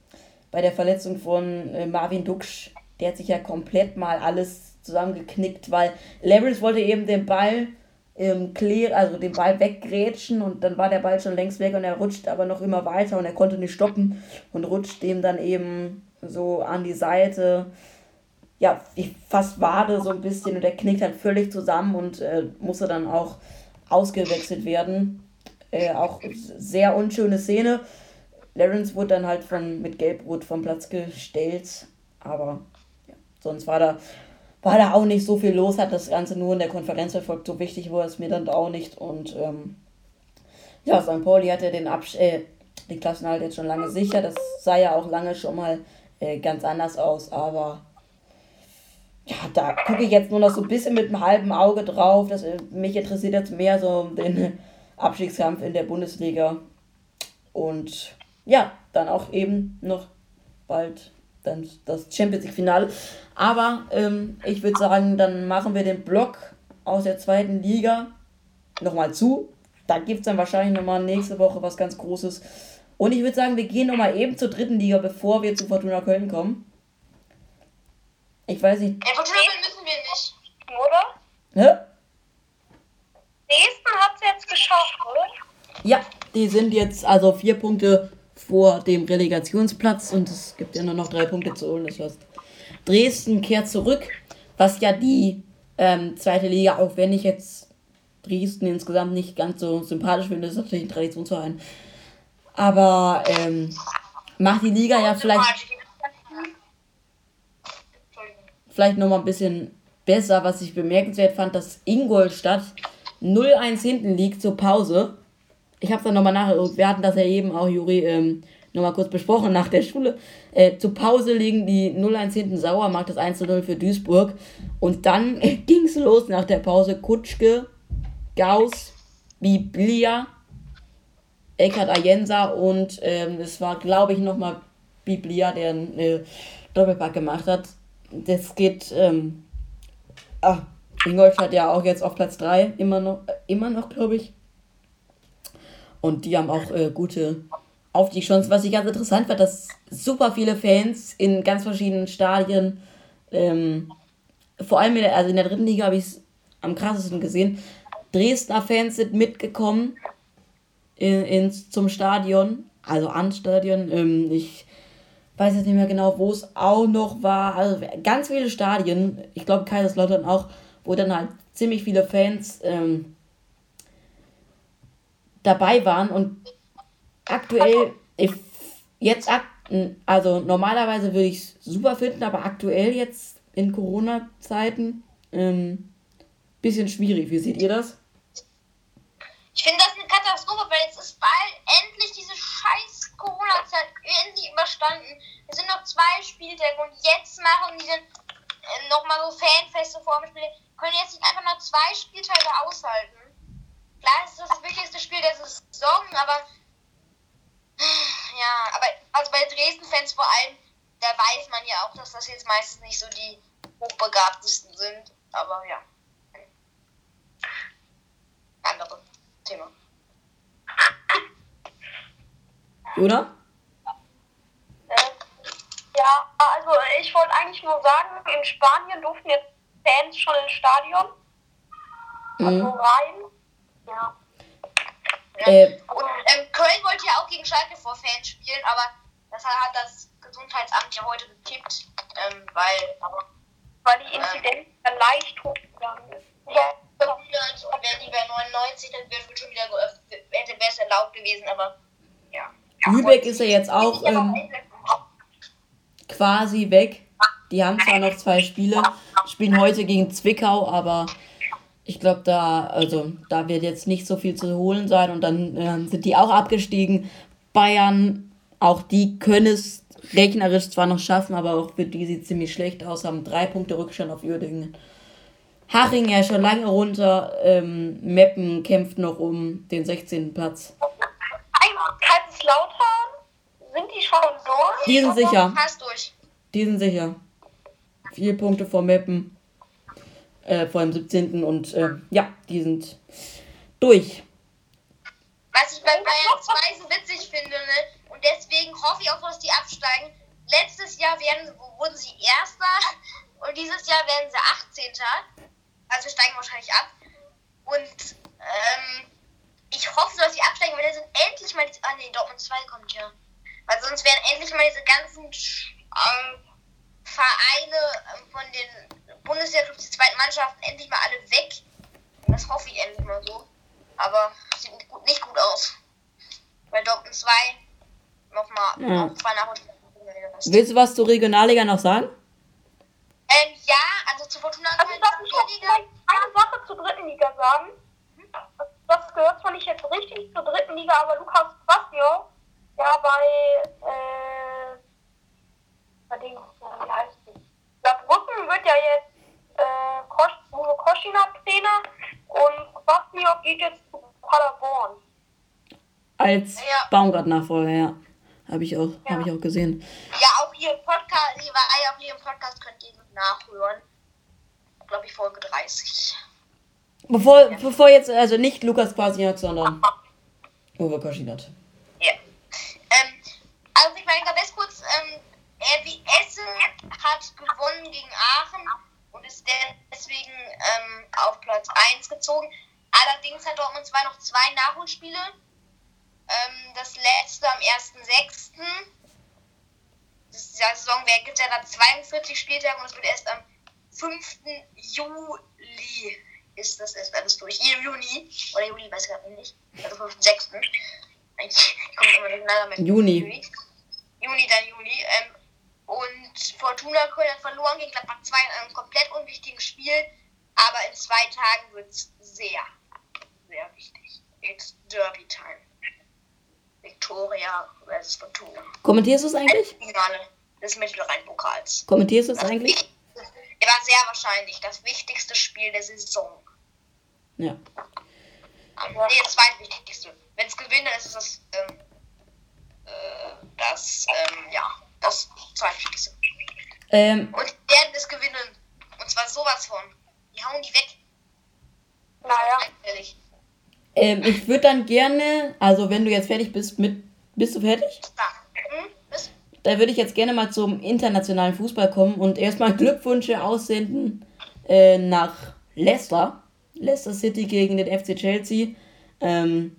bei der Verletzung von äh, Marvin Duksch. Der hat sich ja komplett mal alles zusammengeknickt, weil Lawrence wollte eben den Ball ähm, clear, also den Ball weggrätschen und dann war der Ball schon längst weg und er rutscht aber noch immer weiter und er konnte nicht stoppen und rutscht dem dann eben so an die Seite. Ja, fast Wade so ein bisschen und der knickt halt völlig zusammen und äh, musste dann auch ausgewechselt werden. Äh, auch sehr unschöne Szene. Lawrence wurde dann halt von, mit Gelbrot vom Platz gestellt, aber sonst war da war da auch nicht so viel los, hat das Ganze nur in der Konferenz verfolgt. So wichtig war es mir dann auch nicht. Und ähm, ja, St. Pauli hatte den, Absch äh, den Klassenhalt jetzt schon lange sicher. Das sah ja auch lange schon mal äh, ganz anders aus. Aber ja, da gucke ich jetzt nur noch so ein bisschen mit einem halben Auge drauf. Das, äh, mich interessiert jetzt mehr so den Abstiegskampf in der Bundesliga. Und ja, dann auch eben noch bald dann das Champions League Finale. Aber ähm, ich würde sagen, dann machen wir den Block aus der zweiten Liga nochmal zu. Da gibt es dann wahrscheinlich nochmal nächste Woche was ganz Großes. Und ich würde sagen, wir gehen nochmal eben zur dritten Liga, bevor wir zu Fortuna Köln kommen. Ich weiß nicht. Ja, Fortuna Köln müssen wir nicht. Oder? Hä? Dresden hat es jetzt geschafft, oder? Ja, die sind jetzt also vier Punkte vor dem Relegationsplatz und es gibt ja nur noch drei Punkte zu holen. Das heißt, Dresden kehrt zurück, was ja die ähm, zweite Liga, auch wenn ich jetzt Dresden insgesamt nicht ganz so sympathisch finde, ist natürlich ein Traditionsverein. Aber ähm, macht die Liga ja vielleicht, vielleicht nochmal ein bisschen besser, was ich bemerkenswert fand, dass Ingolstadt 0-1 hinten liegt zur Pause ich habe dann nochmal nachgeguckt, wir hatten das ja eben auch, Juri, ähm, nochmal kurz besprochen nach der Schule. Äh, zur Pause liegen die 0-1 hinten sauer, macht das 1-0 für Duisburg. Und dann äh, ging es los nach der Pause. Kutschke, Gauss, Biblia, Eckhard Ayensa und ähm, es war, glaube ich, nochmal Biblia, der einen äh, Doppelpack gemacht hat. Das geht, ähm, ah, Ingolstadt ja auch jetzt auf Platz 3, immer noch, äh, immer noch, glaube ich. Und die haben auch äh, gute Aufstiegschancen. Was ich ganz interessant fand, dass super viele Fans in ganz verschiedenen Stadien, ähm, vor allem in der, also in der dritten Liga habe ich es am krassesten gesehen. Dresdner Fans sind mitgekommen in, ins, zum Stadion, also ans Stadion. Ähm, ich weiß jetzt nicht mehr genau, wo es auch noch war. Also ganz viele Stadien, ich glaube Kaiserslautern auch, wo dann halt ziemlich viele Fans ähm, dabei waren und aktuell, jetzt, also normalerweise würde ich es super finden, aber aktuell jetzt in Corona-Zeiten ähm, bisschen schwierig. Wie seht ihr das? Ich finde das eine Katastrophe, weil jetzt ist bald endlich diese scheiß Corona-Zeit endlich überstanden. Es sind noch zwei Spieltage und jetzt machen die dann äh, nochmal so Fanfeste vor dem Spiel. Können jetzt nicht einfach noch zwei Spieltage aushalten. Klar, es ist das wichtigste Spiel der Saison, aber ja, aber also bei Dresden-Fans vor allem, da weiß man ja auch, dass das jetzt meistens nicht so die hochbegabtesten sind. Aber ja. Andere Thema. Oder? Ja, also ich wollte eigentlich nur sagen, in Spanien durften jetzt Fans schon ins Stadion. Also mhm. rein. Ja. Äh, und, ähm, Köln wollte ja auch gegen Schalke vor Fans spielen, aber das hat das Gesundheitsamt ja heute gekippt, ähm, weil, weil die Inzidenz ähm, leicht hochgegangen ist. Ja, 100 und wäre die bei 99, dann wäre es schon wieder geöffnet, hätte wäre es erlaubt gewesen, aber ja. Lübeck ist ja jetzt auch ähm, quasi weg. Die haben zwar noch zwei Spiele, spielen heute gegen Zwickau, aber ich glaube, da, also, da wird jetzt nicht so viel zu holen sein und dann äh, sind die auch abgestiegen. Bayern, auch die können es rechnerisch zwar noch schaffen, aber auch für die sieht ziemlich schlecht aus, haben drei Punkte Rückstand auf Uerdingen. Haching ja schon lange runter. Ähm, Meppen kämpft noch um den 16. Platz. Kaiserslautern, sind die schon durch? Die sind sicher. Die sind sicher. Vier Punkte vor Meppen. Äh, vor dem 17. Und äh, ja, die sind durch. Was ich bei Bayern 2 so witzig finde, ne? Und deswegen hoffe ich auch, dass die absteigen. Letztes Jahr werden, wurden sie Erster und dieses Jahr werden sie 18. Also steigen wahrscheinlich ab. Und ähm, ich hoffe, dass sie absteigen, weil da sind endlich mal diese. Ah nee, Dortmund 2 kommt ja. Weil sonst wären endlich mal diese ganzen ähm, Vereine ähm, von den Bundesliga-Clubs, die zweiten Mannschaften, endlich mal alle weg. Das hoffe ich endlich mal so. Aber sieht nicht gut, nicht gut aus. Weil Dortmund 2 nochmal Ja. noch zwei Nachholspiele. Willst du was zur Regionalliga noch sagen? Ähm, ja, also zu Fortuna Also Köln, darf ich noch Liga. vielleicht eine Sache zur dritten Liga sagen? Das, das gehört zwar nicht jetzt richtig zur dritten Liga, aber Lukas Quasio, der bei, äh, bei dem, wie heißt die? Saarbrücken wird ja jetzt äh, Kosch, Uwe Koschina Trainer und Quasio geht jetzt zu Paderborn. Als Ja. Baumgart-Nachfolger, ja. Habe ich, auch- hab ich auch gesehen. Ja, auch hier im Podcast, war ja auch hier im Podcast, könnt ihr nachhören. Glaube ich, Folge 30. Bevor, bevor jetzt, also nicht Lukas Kwasniak, sondern Uwe Koschinat. Ja. Ähm, also ich meine, ganz kurz, ähm, RW Essen hat gewonnen gegen Aachen und ist deswegen ähm, auf Platz 1 gezogen. Allerdings hat Dortmund 2 noch zwei Nachholspiele. Ähm, das letzte am 1.6. Das ist ja Saison, wer gibt ja da 42 Spieltage und es wird erst am 5. Juli ist das erst alles durch. Juni oder Juli, weiß ich gerade nicht. Also 5.6. Ich komme immer durcheinander mit Juni. Juni. Juni, dann Juli. Ähm, und Fortuna Köln hat verloren gegen Gladbach 2 in einem komplett unwichtigen Spiel. Aber in zwei Tagen wird es sehr, sehr wichtig. It's Derby Time. Victoria versus Fortuna. Kommentierst du es eigentlich? Finale des Mittelrhein-Pokals. Kommentierst du es Das eigentlich? war sehr wahrscheinlich das wichtigste Spiel der Saison. Ja. Ähm, Nee, das zweitwichtigste. Wenn es gewinnt, dann ist es das, ähm, äh, das, ähm, ja, das zweitwichtigste. Ähm, Und die werden es gewinnen. Und zwar sowas von. Die hauen die weg. Naja, ähm, ich würde dann gerne, also wenn du jetzt fertig bist mit, bist du fertig? Da. Hm? Bis Da würde ich jetzt gerne mal zum internationalen Fußball kommen und erstmal Glückwünsche aussenden äh, nach Leicester. Leicester City gegen den FC Chelsea. Ähm,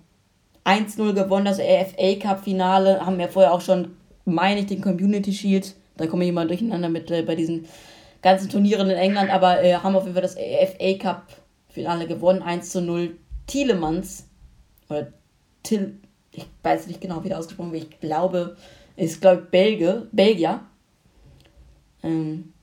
1-0 gewonnen, das FA Cup Finale. Haben wir vorher auch schon, meine ich, den Community Shield. Da komme ich immer durcheinander mit äh, bei diesen ganzen Turnieren in England, aber äh, haben auf jeden Fall das FA Cup Finale gewonnen. 1 zu 0. Tielemans, oder Till, ich weiß nicht genau, wie der ausgesprochen wird. Ich glaube, ist, glaube ich, Belge, Belgier. Ähm,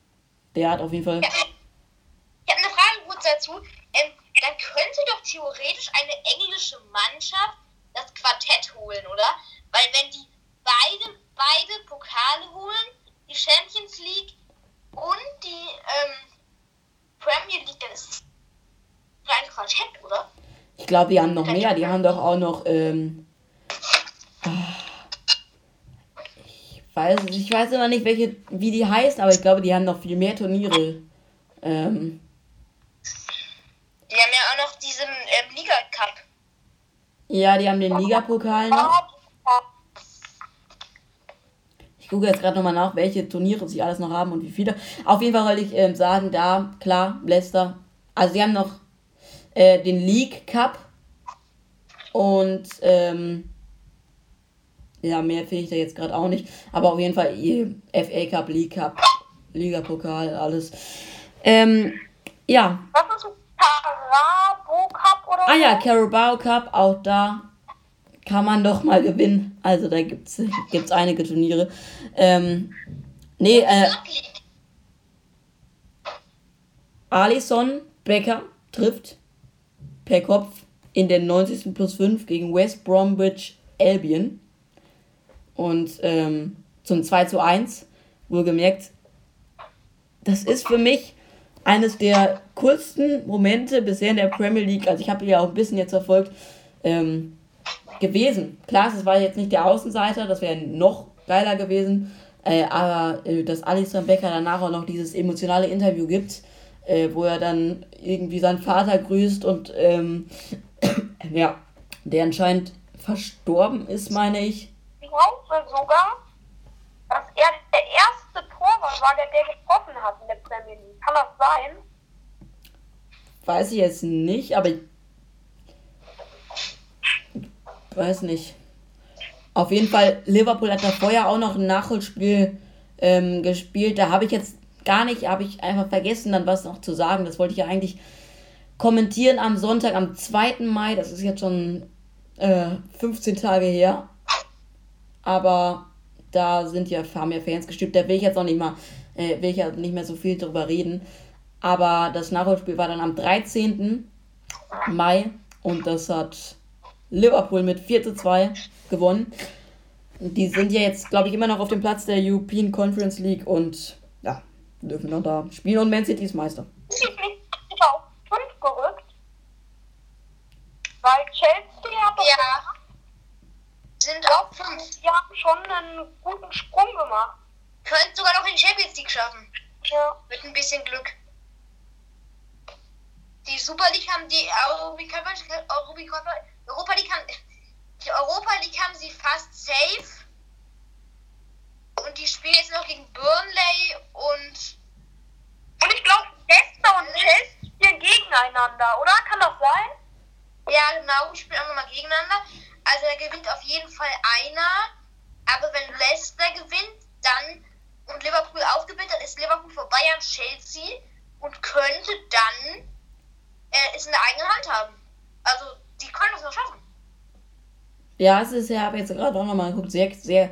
der hat auf jeden Fall. Ich habe eine Frage kurz dazu. Ähm, dann könnte doch theoretisch eine englische Mannschaft das Quartett holen, oder? Weil wenn die beide, beide Pokale holen, die Champions League und die ähm, Premier League, dann ist ein Quartett, oder? Ich glaube, die haben noch mehr. Die haben doch auch noch. Ähm, ich weiß, ich weiß immer nicht, welche, wie die heißt, aber ich glaube, die haben noch viel mehr Turniere. Ähm, Die haben ja auch noch diesen ähm, Liga Cup. ja, die haben den Ligapokal noch. Ich gucke jetzt gerade nochmal nach, welche Turniere sie alles noch haben und wie viele. Auf jeden Fall wollte ich ähm, sagen, da, klar, Leicester. Also sie haben noch äh, den League Cup und ähm, ja, mehr finde ich da jetzt gerade auch nicht. Aber auf jeden Fall FA Cup, League Cup, Ligapokal, alles. Ähm, ja, was ist ein Carabo Cup oder Ah ja, Carabao Cup, auch da kann man doch mal gewinnen. Also da gibt's gibt's einige Turniere. Ähm, nee, äh, Alison Becker trifft per Kopf in den 90. plus 5 gegen West Bromwich Albion. Und ähm, zum 2 zu 1, wohlgemerkt, das ist für mich eines der coolsten Momente bisher in der Premier League, also ich habe ja auch ein bisschen jetzt verfolgt, ähm, gewesen. Klar, es war jetzt nicht der Außenseiter, das wäre noch geiler gewesen, äh, aber äh, dass Alisson Becker danach auch noch dieses emotionale Interview gibt, äh, wo er dann irgendwie seinen Vater grüßt und ähm, ja, der anscheinend verstorben ist, meine ich. Ich glaube sogar, dass er der erste Torwart war, der der getroffen hat in der Premier League. Kann das sein? Weiß ich jetzt nicht, aber ich weiß nicht. Auf jeden Fall, Liverpool hat da vorher auch noch ein Nachholspiel ähm, gespielt. Da habe ich jetzt gar nicht, habe ich einfach vergessen, dann was noch zu sagen. Das wollte ich ja eigentlich kommentieren am Sonntag, am 2. Mai. Das ist jetzt schon äh, 15 Tage her. Aber da sind ja, haben ja Fans gestimmt. Da will ich jetzt auch nicht mal, äh, will ich ja nicht mehr so viel drüber reden. Aber das Nachholspiel war dann am 13. Mai und das hat Liverpool mit 4 zu 2 gewonnen. Die sind ja jetzt, glaube ich, immer noch auf dem Platz der European Conference League und ja, dürfen noch da spielen und Man City ist Meister. Auf 5 gerückt? Weil Chelsea hat doch Ja. Sind auch fünf. die haben schon einen guten Sprung gemacht. Könnten sogar noch in die Champions League schaffen. Ja. Mit ein bisschen Glück. Die Super League haben die Europa League, Europa League haben, die Europa League haben sie fast safe. Und die spielen jetzt noch gegen Burnley und Und ich glaube, Leicester und Chelsea spielen gegeneinander, oder? Kann das sein? ja genau, die spielen auch nochmal gegeneinander. Also da gewinnt auf jeden Fall einer. Aber wenn Leicester gewinnt, dann und Liverpool auch gewinnt, dann ist Liverpool vorbei an Chelsea und könnte dann äh, es in der eigenen Hand haben. Also die können das noch schaffen. Ja, es ist ja, habe jetzt gerade auch nochmal geguckt, sehr, sehr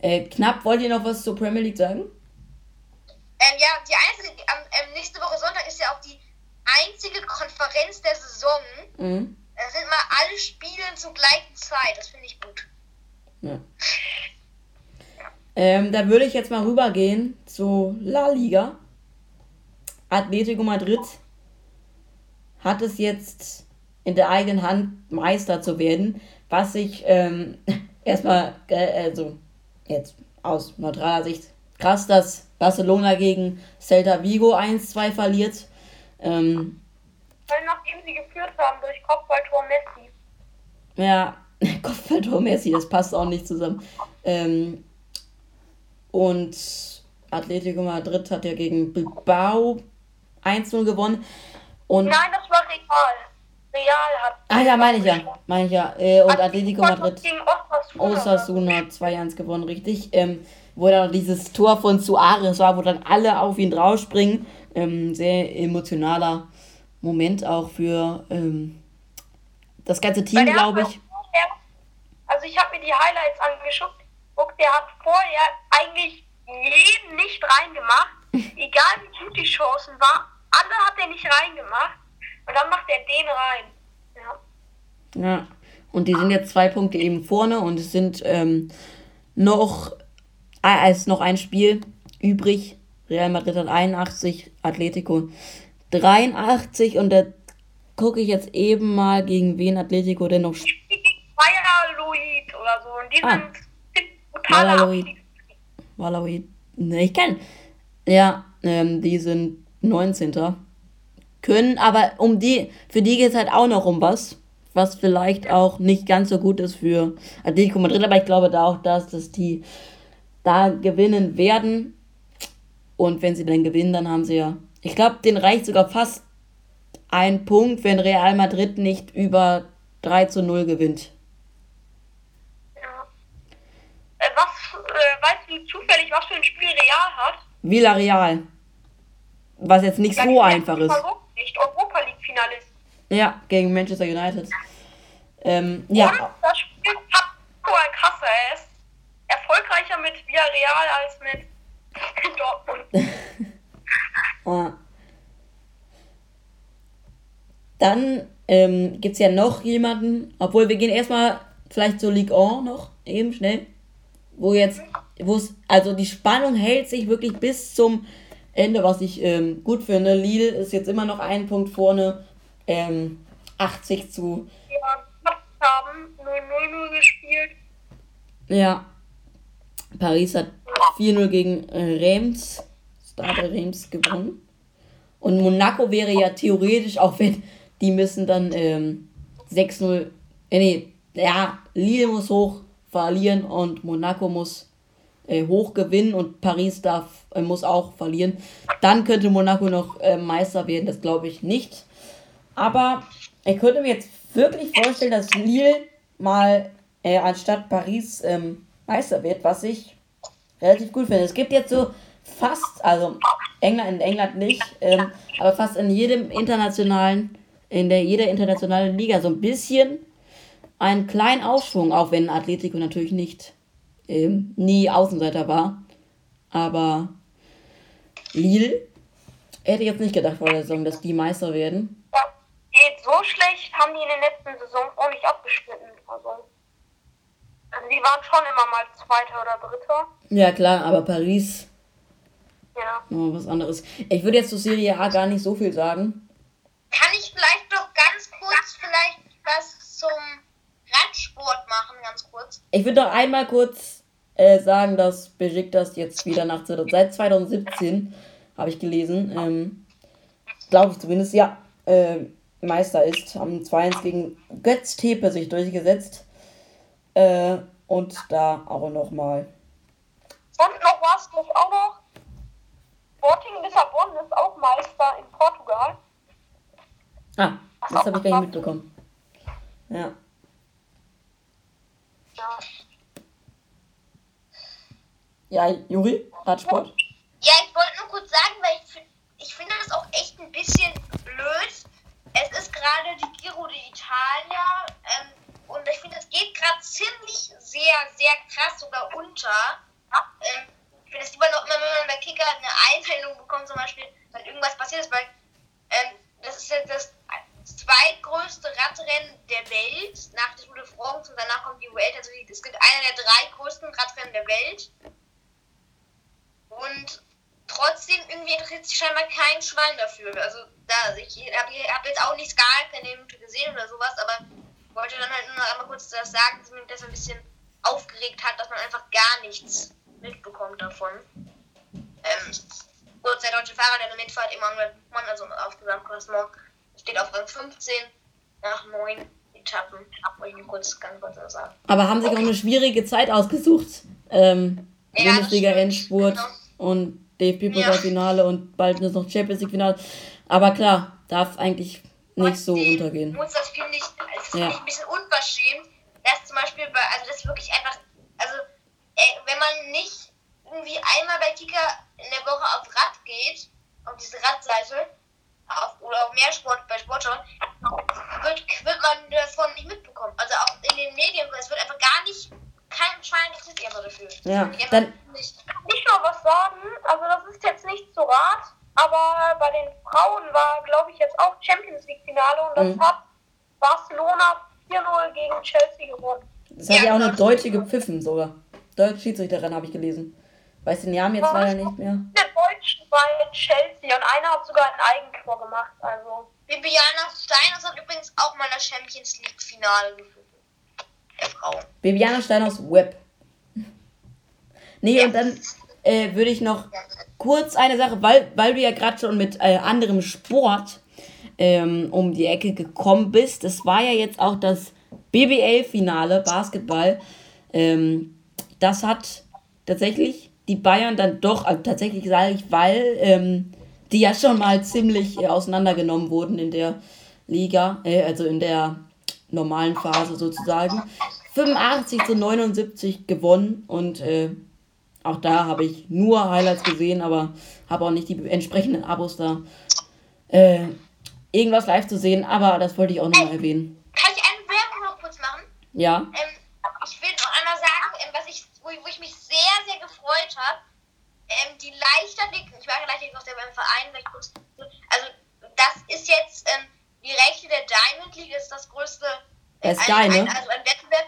äh, knapp. Wollt ihr noch was zur Premier League sagen? Ähm, ja, die einzige, ähm, nächste Woche Sonntag ist ja auch die einzige Konferenz der Saison. Mhm. Da sind mal alle Spiele zur gleichen Zeit. Das finde ich gut. Ja. Ähm, da würde ich jetzt mal rübergehen zu La Liga. Atletico Madrid hat es jetzt in der eigenen Hand, Meister zu werden, was ich ähm, erstmal, äh, also jetzt aus neutraler Sicht krass, dass Barcelona gegen Celta Vigo 1-2 verliert. Ähm, Weil nachdem sie geführt haben durch Kopfballtor Messi. Ja, Kopfballtor Messi, das passt auch nicht zusammen. Ähm, und Atletico Madrid hat ja gegen Bilbao 1-0 gewonnen. Und, Nein, das war Real. Real hat. ah ja, meine ich ja, meine ich ja. Äh, und Atletico Madrid, gegen Osasuna. Osasuna 2-1 gewonnen, richtig. Ähm, wo dann dieses Tor von Suarez war, wo dann alle auf ihn draufspringen. Ähm, sehr emotionaler Moment auch für ähm, das ganze Team, glaube ich. vorher- Also ich habe mir die Highlights angeschaut. Der hat vorher eigentlich jeden nicht reingemacht. Egal wie gut die Chancen waren, alle hat er nicht reingemacht. Und dann macht er den rein. Ja. Ja, und die sind jetzt zwei Punkte eben vorne und es sind ähm, noch, es ist noch ein Spiel übrig. Real Madrid hat 81, Atletico 83 und da gucke ich jetzt eben mal, gegen wen Atletico denn noch spielt. Valladolid oder so. Und die Ah. sind total Valladolid. Valawi, ne, ich kenn. Ja, ähm, die sind 19. Können, aber um die, für die geht es halt auch noch um was. Was vielleicht auch nicht ganz so gut ist für Atletico Madrid, aber ich glaube da auch, dass, dass die da gewinnen werden. Und wenn sie dann gewinnen, dann haben sie ja. Ich glaube, den reicht sogar fast ein Punkt, wenn Real Madrid nicht über 3 zu 0 gewinnt. Ja. Äh, was, äh, weißt du zufällig, was für ein Spiel Real hat? Villarreal. Was jetzt nicht Ja, so einfach ist. überhaupt Nicht Europa League Finalist. Ja, gegen Manchester United. Ähm, ja, Und das Spiel Paco Alcácer er ist erfolgreicher mit Villarreal als mit Dortmund. äh, dann ähm, gibt es ja noch jemanden, obwohl wir gehen erstmal vielleicht zur Ligue 1 noch, eben schnell, wo jetzt, wo es, also die Spannung hält sich wirklich bis zum Ende, was ich ähm, gut finde. Lille ist jetzt immer noch einen Punkt vorne. Ähm, 80 zu. Ja, haben 0-0 gespielt. Ja. Paris hat 4-0 gegen äh, Reims, Stade Reims gewonnen. Und Monaco wäre ja theoretisch, auch wenn die müssen dann ähm, 6-0, äh, nee, ja, Lille muss hoch verlieren und Monaco muss äh, hoch gewinnen und Paris darf, äh, muss auch verlieren. Dann könnte Monaco noch äh, Meister werden, das glaube ich nicht. Aber ich könnte mir jetzt wirklich vorstellen, dass Lille mal äh, anstatt Paris ähm, Meister wird, was ich relativ gut finde. Es gibt jetzt so fast, also England in England nicht, ähm, aber fast in jedem internationalen, in der jeder internationalen Liga so ein bisschen einen kleinen Aufschwung, auch wenn Atletico natürlich nicht ähm, nie Außenseiter war. Aber Lille hätte ich jetzt nicht gedacht vor der Saison, dass die Meister werden. Geht so schlecht haben die in den letzten Saisons auch nicht abgeschnitten. Also, also die waren schon immer mal Zweiter oder Dritter. Ja klar, aber Paris Ja. oh, was anderes. Ich würde jetzt zur Serie A gar nicht so viel sagen. Kann ich vielleicht noch ganz kurz vielleicht was zum Radsport machen, ganz kurz? Ich würde noch einmal kurz äh, sagen, dass Besiktas jetzt wieder nach seit 2017 habe ich gelesen, ähm, glaube ich zumindest, ja, äh, Meister ist. Haben 2-1 gegen Götz Tepe sich durchgesetzt. Äh, und da auch nochmal. Und noch was, das auch noch. Sporting Lissabon ist auch Meister in Portugal. Ah, das habe ich gar nicht mitbekommen. Ja. Ja. Ja, Juri, Radsport. Ja, ich wollte nur kurz sagen, weil ich, find- ich finde das auch echt ein bisschen blöd. Gerade die Giro d'Italia ähm, und ich finde, es geht gerade ziemlich sehr, sehr krass sogar unter. Ähm, ich finde es lieber noch immer, wenn man bei Kicker eine Einteilung bekommt, zum Beispiel, wenn irgendwas passiert ist, weil ähm, das ist jetzt das zweitgrößte Radrennen der Welt nach der Tour de France und danach kommt die Welt. Also es gibt einer der drei größten Radrennen der Welt. Und trotzdem irgendwie interessiert sich scheinbar kein Schwein dafür. Also da, ich habe hab jetzt auch nicht Minute gesehen oder sowas, aber wollte dann halt nur einmal kurz das sagen, dass mich das ein bisschen aufgeregt hat, dass man einfach gar nichts mitbekommt davon. Ähm, kurz der deutsche Fahrer, der da mitfährt, Emanuel Buchmann, also auf Gesamtklassement, steht auf Rang 15 nach neun Etappen. Wollte ich kurz, ganz kurz sagen. Aber haben sich auch eine schwierige Zeit ausgesucht. Ähm, Ja, Bundesliga-Endspurt stimmt, und DFB-Pokalfinale und bald ist noch Champions League-Finale. Aber klar, darf eigentlich nicht so Trotzdem untergehen. Muss das finde ich, das Ja. ich ein bisschen unverschämt, dass zum Beispiel bei, also das wirklich einfach, also wenn man nicht irgendwie einmal bei Kika in der Woche auf Rad geht, auf diese Radseite, auf, oder auf Mehrsport bei Sportschauen, wird, wird man davon nicht mitbekommen. Also auch in den Medien, es wird einfach gar nicht, kein Schwein interessiert sich einfach dafür. Ja, einfach dann- nicht. Kann ich noch was sagen? Also das ist jetzt nicht zu Rat, aber bei den Frauen war, glaube ich, jetzt auch Champions League Finale und das Mhm. hat Barcelona 4-0 gegen Chelsea gewonnen. Das hat ja, Ja, auch eine Deutsche gepfiffen sogar. Deutsche Schiedsrichterin habe ich gelesen. Weiß den Namen jetzt leider nicht mehr. Der Deutschen bei Chelsea und einer hat sogar ein Eigentor gemacht. Also Bibiana Steiners hat übrigens auch mal das Champions League Finale geführt. Der Frau. Bibiana Steinhaus Web. Nee, und dann äh, würde ich noch kurz eine Sache, weil, weil du ja gerade schon mit äh, anderem Sport ähm, um die Ecke gekommen bist. Es war ja jetzt auch das BBL-Finale Basketball. Ähm, das hat tatsächlich die Bayern dann doch, also tatsächlich sage ich, weil ähm, die ja schon mal ziemlich äh, auseinandergenommen wurden in der Liga, äh, also in der normalen Phase sozusagen. 85 zu 79 gewonnen und äh, auch da habe ich nur Highlights gesehen, aber habe auch nicht die entsprechenden Abos da, äh, irgendwas live zu sehen, aber das wollte ich auch noch mal erwähnen. Kann ich eine Werbung noch kurz machen? Ja, Ähm, ich will noch einmal sagen, ähm, was ich, wo, wo ich mich sehr, sehr gefreut habe. Ähm, die Leichtathletik, ich war Leichtathletik noch selber im Verein, weil ich kurz, also das ist jetzt ähm, die Rechte der Diamond League, ist das größte, Äh, Sky, ein, ne? ein, also ein Wettbewerb,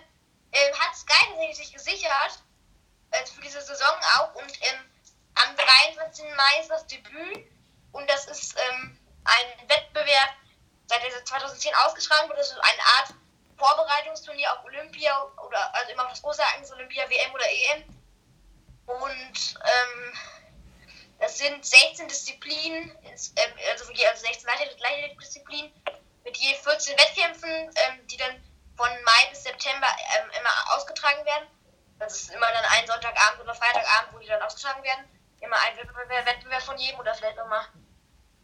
ähm, hat Sky sich gesichert, äh, für diese Saison auch und ähm, am 23. Mai ist das Debüt und das ist ähm, ein Wettbewerb, seit er 2010 ausgetragen wurde. Das ist eine Art Vorbereitungsturnier auf Olympia oder also immer auf das große Ereignis Olympia, WM oder EM. Und ähm, das sind 16 Disziplinen, ähm, also, also 16 Leichtathletikdisziplinen mit je 14 Wettkämpfen, ähm, die dann von Mai bis September ähm, immer ausgetragen werden. Das ist immer dann ein Sonntagabend oder Freitagabend, wo die dann ausgetragen werden. Immer ein Wettbewerb von jedem oder vielleicht nochmal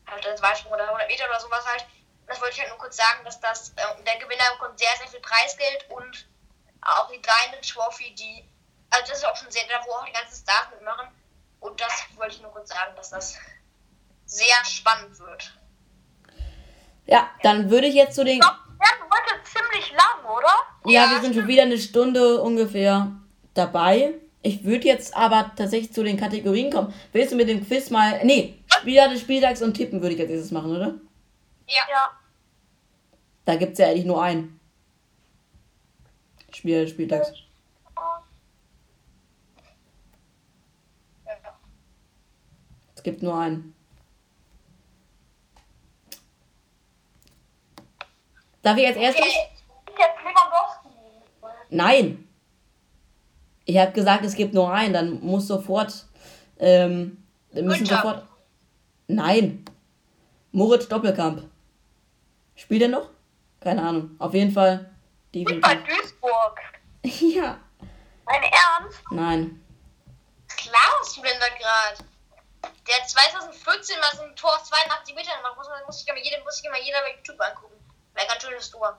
halt ein Weitsprung oder 100 Meter oder sowas halt. Das wollte ich halt nur kurz sagen, dass das, der Gewinner bekommt sehr, sehr viel Preisgeld und auch die Diamond Trophy, die, also das ist auch schon sehr, da wo auch die ganzen Stars mitmachen. Und das wollte ich nur kurz sagen, dass das sehr spannend wird. Ja, dann würde ich jetzt zu den. Ja, heute ziemlich lang, oder? Ja, ja, wir sind schon wieder eine Stunde ungefähr dabei. Ich würde jetzt aber tatsächlich zu den Kategorien kommen. Willst du mit dem Quiz mal. Nee, Spieler des Spieltags und Tippen würde ich als erstes machen, oder? Ja. ja. Da gibt es ja eigentlich nur einen. Spieler des Spieltags. Es gibt nur einen. Darf ich als erstes? Nein. Ich habe gesagt, es gibt nur einen. Dann muss sofort. Ähm, müssen sofort. Nein. Moritz Doppelkamp. Spielt er noch? Keine Ahnung. Auf jeden Fall. Die bei Duisburg. ja. Dein Ernst? Nein. Klar gerade? Der hat 2014 mal so ein Tor auf 82 Metern gemacht. Muss, man, muss, ich immer jeder, muss ich immer jeder bei YouTube angucken. Wäre ganz schönes Tor.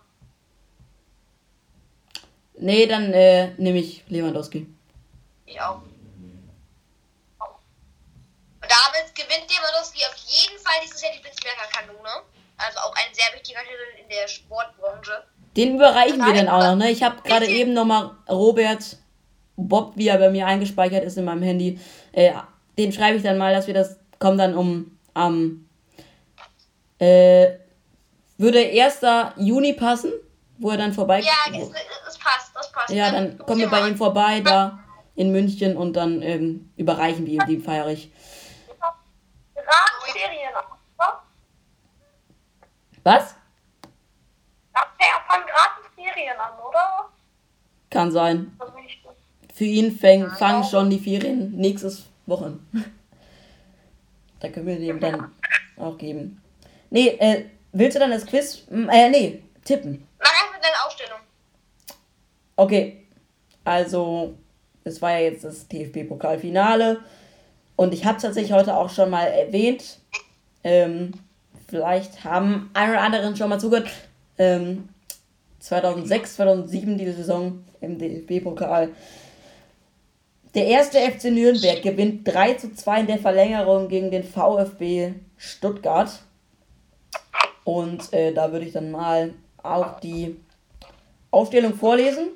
Nee, dann äh, nehme ich Lewandowski. Ich auch. Und damit gewinnt Lewandowski auf jeden Fall dieses Jahr die Blitzberger Kanone. Also auch ein sehr wichtiger Titel in der Sportbranche. Den überreichen wir dann auch noch, ne? Ich habe gerade eben nochmal Robert Bob, wie er bei mir eingespeichert ist in meinem Handy. Äh, den schreibe ich dann mal, dass wir das kommen dann um am ähm, äh, würde 1. Juni passen, wo er dann vorbei Ja, das, das passt, das passt. Ja, dann kommen wir bei ihm vorbei da in München und dann ähm, überreichen wir ihm die. Ferien Was? Fangen gratis Ferien an, oder? Kann sein. Für ihn fäng, fangen schon die Ferien nächstes Wochen. da können wir dem dann auch geben. Nee, äh, willst du dann das Quiz? Äh, nee, tippen. Mach einfach deine Aufstellung. Okay. Also, es war ja jetzt das DFB-Pokalfinale. Und ich habe es tatsächlich heute auch schon mal erwähnt. Ähm, vielleicht haben ein oder anderen schon mal zugehört. Ähm, 2006, 2007 diese Saison im DFB-Pokal. Der erste FC Nürnberg gewinnt 3 zu 2 in der Verlängerung gegen den VfB Stuttgart. Und äh, da würde ich dann mal auch die Aufstellung vorlesen.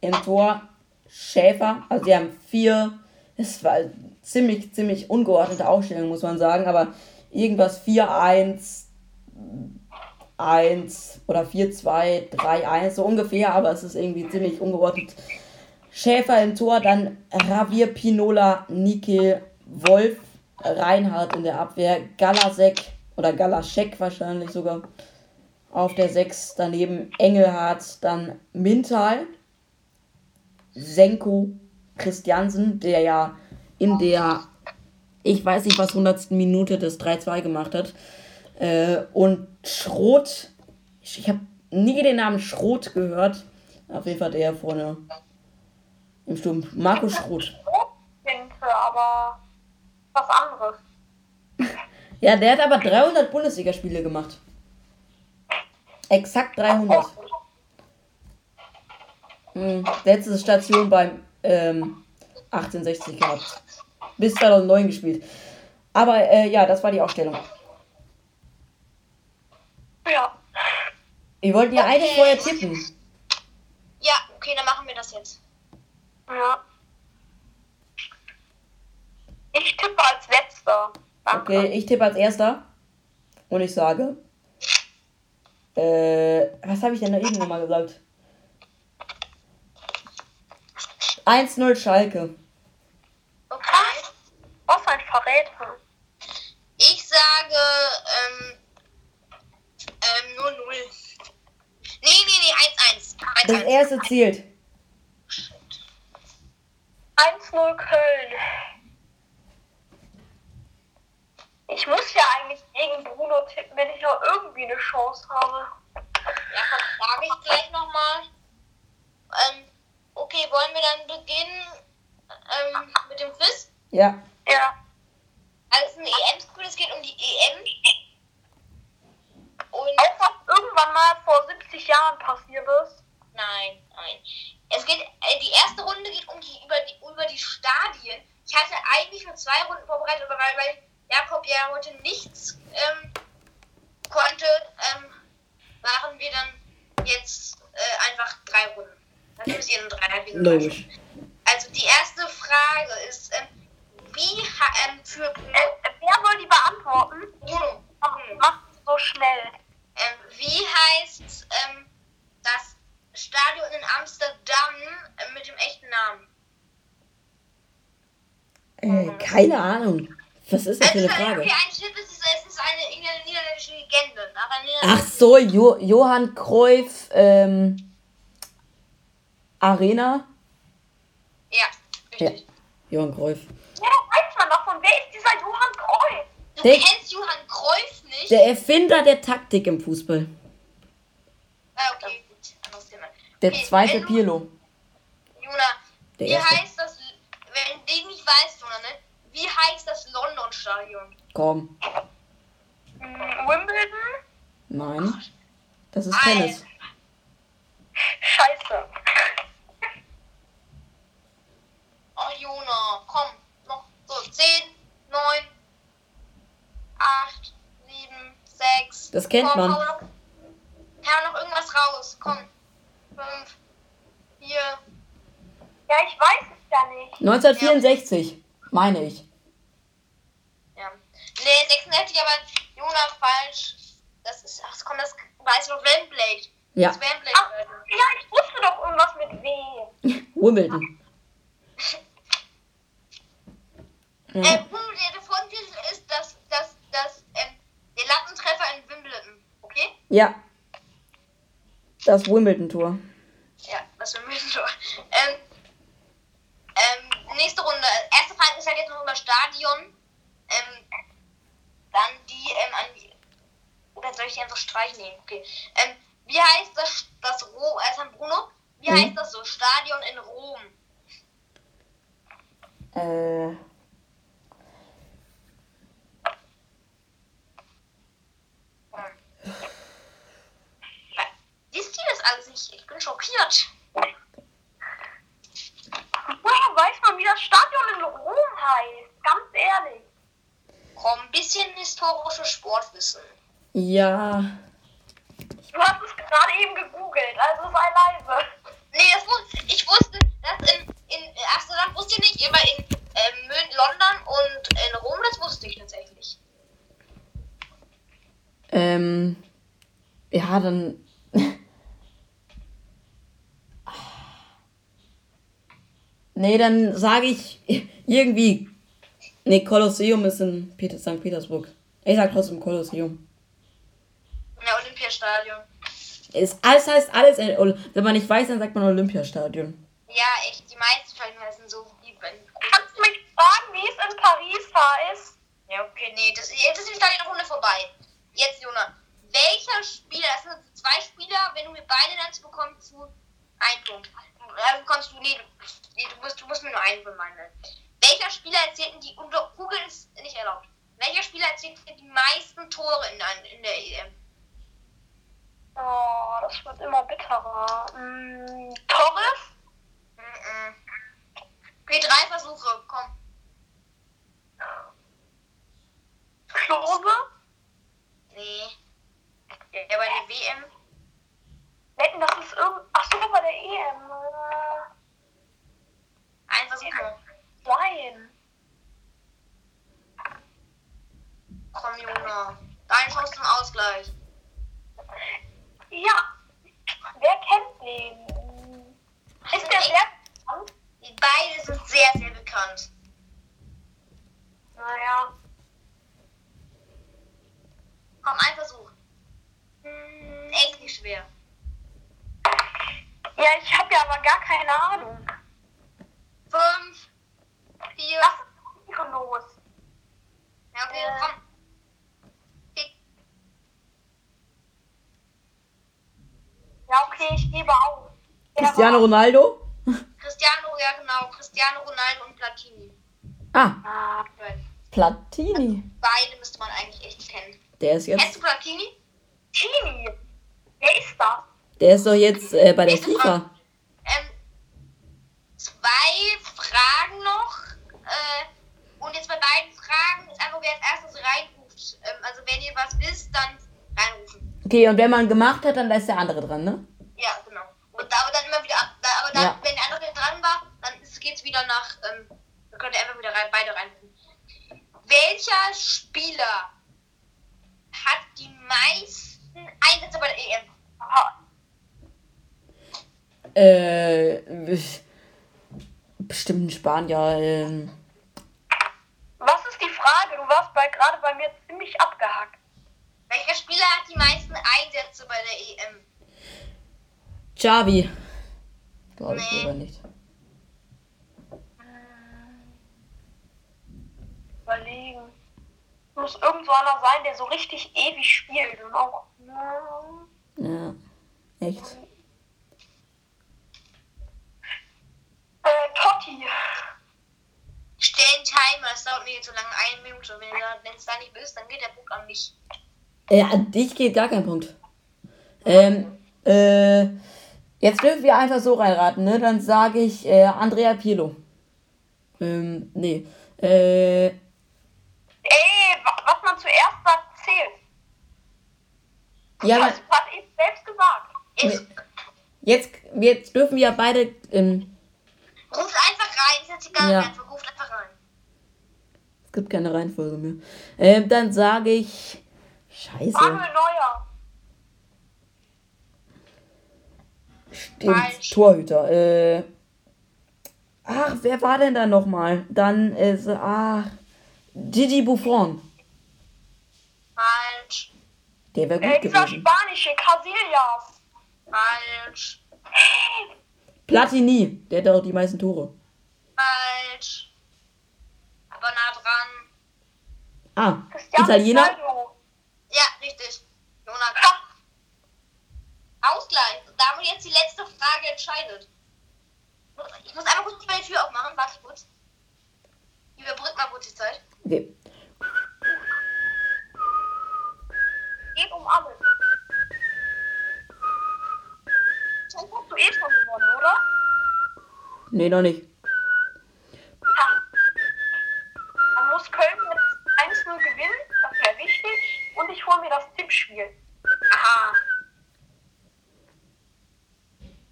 Im Tor Schäfer, also sie haben vier, es war ziemlich, ziemlich ungeordnete Aufstellung, muss man sagen, aber irgendwas 4-1, 1 oder 4-2, 3-1, so ungefähr, aber es ist irgendwie ziemlich ungeordnet. Schäfer im Tor, dann Ravier, Pinola, Nike, Wolf, Reinhardt in der Abwehr, Galasek oder Galaschek wahrscheinlich sogar auf der 6, daneben Engelhardt, dann Mintal, Senko, Christiansen, der ja in der, ich weiß nicht was, 100. Minute des 3-2 gemacht hat. Äh, und Schrot, ich, ich habe nie den Namen Schrot gehört. Auf jeden Fall der vorne im Sturm. Marco Schrot. aber was anderes. ja, der hat aber 300 Bundesligaspiele gemacht. Exakt 300. Hm, letzte Station beim ähm, 1860 gehabt. Bis 2009 gespielt. Aber äh, ja, das war die Aufstellung. Ja. Wir wollten ja okay. eigentlich vorher tippen. Ja, okay, dann machen wir das jetzt. Ja. Ich tippe als letzter. Danke. Okay, ich tippe als erster. Und ich sage. Äh, was habe ich denn da eben nochmal gesagt? 1-0 Schalke. Okay. Was ein Verräter. Ich sage, ähm, ähm, nur 0. Nee, nee, nee, 1-1. Das erste zielt. 1-0 Köln. Ich muss ja eigentlich gegen Bruno tippen, wenn ich noch irgendwie eine Chance habe. Ja, sage ich gleich nochmal. Ähm, okay, wollen wir dann beginnen ähm, mit dem Quiz? Ja. Ja. Also es ist ein EM-Quiz, es geht um die EM. Und Auch was irgendwann mal vor 70 Jahren passiert ist. Nein, nein. Es geht, äh, die erste Runde geht um die über die über die Stadien. Ich hatte eigentlich nur zwei Runden vorbereitet, aber weil, weil Jakob ja heute nichts ähm, konnte, ähm, machen wir dann jetzt äh, einfach drei Runden. Dann müsst ihr in drei Halbfinale Logisch. Also die erste Frage ist, ähm, wie ähm, für Äh, wer soll die beantworten? Bruno, Mach, Bruno, mach so schnell. ähm, wie heißt ähm, das Stadion in Amsterdam äh, mit dem echten Namen? Äh, keine Ahnung. Was ist das für eine Also, Frage? Okay, ein Tipp ist, es ist eine nieder- niederländische Legende. Ach so, jo Johann Cruyff ähm, Arena. Ja, Ja, richtig. Johann Cruyff. Ja, weiß man doch von wer ist dieser Johann Cruyff? Du Der- kennst Johann Cruyff nicht? Der Erfinder der Taktik im Fußball. ah, okay. Der zweite Pirlo. Jona, Der wie erste. heißt das, wenn du den nicht weißt, Jona, ne? Wie heißt das London-Stadion? Komm. Hm, Wimbledon? Nein. Das ist Tennis. Scheiße. Oh, Jona, komm. Noch so 10, 9, 8, 7, 6. Das kennt komm, man. Hau noch, hau noch irgendwas raus. Komm. 5, 4. Ja, ich weiß es ja nicht. 1964, meine ich. Ja. Nee, 66, aber Jona falsch. Das ist, ach komm, das weiß ich noch, Wembley. Ja, Das Wembley. Ach, ja, ich wusste doch irgendwas mit W. Wimbledon. Äh, Ja. Der, der Folgentitel ist das, das, das, ähm, der Lattentreffer in Wimbledon. Okay? ja. Das Wimbledon-Tor. Ja, das Wimbledon. Ähm, ähm, nächste Runde. Erste Frage ist halt jetzt noch über Stadion. Ähm, dann die, ähm, an die. Oder soll ich die einfach streichen? Nee, okay. Ähm, wie heißt das, das Rom, erst an Bruno, wie Mhm. heißt das so? Stadion in Rom. Äh. Wisst ihr das alles nicht? Ich bin schockiert. Woher weiß man, wie das Stadion in Rom heißt? Ganz ehrlich. Komm, ein bisschen historisches Sportwissen. Ja. Du hast es gerade eben gegoogelt, also sei leise. Nee, das wusste, ich wusste, dass in, in Amsterdam wusste ich nicht, aber in Mün- London und in Rom, das wusste ich tatsächlich. Ähm. Ja, dann. Nee, dann sage ich irgendwie. Nee, Kolosseum ist in Peter, St. Petersburg. Ich sag trotzdem Kolosseum. Ja, Olympiastadion. Es, alles heißt alles. Wenn man nicht weiß, dann sagt man Olympiastadion. Ja, echt, die meisten Stadien heißen so wie bei Kannst du mich fragen, wie es in Paris heißt? Ja, okay, nee, das, jetzt ist die Stadionrunde vorbei. Jetzt, Jona. Welcher Spieler, das sind jetzt zwei Spieler, wenn du mir beide nennst, bekommst du einen Punkt. Bekommst du, nee, du, nee, du, musst, du musst mir nur einen von meinen nennen. Welcher Spieler erzielten die, und Google ist nicht erlaubt. Welcher Spieler erzielte die meisten Tore in, ein- in der EM? Oh, das wird immer bitterer. Hm, Torres? Mhm. Okay, drei Versuche, komm. Klose? Nee. Ja, bei der WM. Wetten, das ist irgend... Ach so, bei der EM. Äh, Ein Versuch noch. Sein. Komm, Jona. Deine Chance zum Ausgleich. Ja. Wer kennt den? Ist der sehr bekannt? Die beide sind sehr, sehr bekannt. Naja. Komm, ein Versuch. Hm, Echt nicht schwer. Ja, ich habe aber gar keine Ahnung. Fünf, vier, Was ist hier los? ja, okay, Äh. komm. Ja, okay, ich gebe auf. Cristiano Ronaldo? Cristiano, ja genau, Cristiano Ronaldo und Platini. Ah, Ah, Platini. Beide müsste man eigentlich echt kennen. Der ist Kennst jetzt, du Platini? Tini. Wer ist das? Der ist doch jetzt äh, bei der Nächste. FIFA. Ähm, zwei Fragen noch. Äh, und jetzt bei beiden Fragen ist einfach, wer als erstes reinruft. Ähm, also wenn ihr was wisst, dann reinrufen. Okay, und wenn man gemacht hat, dann ist der andere dran, ne? Ja, genau. Und aber dann immer wieder ab. Da, aber dann, Ja. wenn der andere dran war, dann geht es wieder nach. Ähm, dann könnt ihr einfach wieder rein, beide reinrufen. Welcher Spieler hat die meisten Einsätze bei der EM? Aha. Äh, bestimmt ein Spanier. Ähm, Was ist die Frage? Du warst bei, gerade bei mir ziemlich abgehackt. Welcher Spieler hat die meisten Einsätze bei der EM? Xavi. Glaube ich Nee. aber nicht. Überlegen. Muss irgend so einer sein, der so richtig ewig spielt und auch. Ja, echt. Äh, Totti. Stell einen Timer, das dauert mir jetzt so lange, eine Minute. Wenn es da nicht bist, dann geht der Punkt an mich. Äh, an dich geht gar kein Punkt. Ähm, äh, jetzt dürfen wir einfach so reinraten, ne? Dann sage ich äh, Andrea Pirlo. Ähm, nee. Äh, Ey, wa- was man zuerst sagt, zählt. ja, Das hat ich selbst gesagt. Jetzt jetzt, jetzt dürfen wir beide, ähm, ruft einfach rein, ist jetzt egal, Ja. einfach ruft einfach rein. es gibt keine Reihenfolge mehr. Ähm, dann sage ich, scheiße, Manuel Neuer. stimmt, Falsch. Torhüter. Äh, ach, wer war denn da nochmal? Dann ist, ach, Gigi Buffon. Falsch, Der wäre Äh, gut dieser gewesen. spanische Casillas. falsch, Platini, der hat auch die meisten Tore. falsch. Aber nah dran. Ah, Cristiano Italiener? Ronaldo. Ja, richtig. Jonathan. Ha, Ausgleich. Da haben wir jetzt die letzte Frage entscheidet. Ich muss einmal kurz meine Tür aufmachen. Warte kurz. Überbrück mal kurz die Zeit. Okay. geht um alles. Schon hast du eh schon oder? Nee, noch nicht. Dann muss Köln jetzt 1-0 gewinnen, das wäre wichtig. Und ich hole mir das Tippspiel. Aha.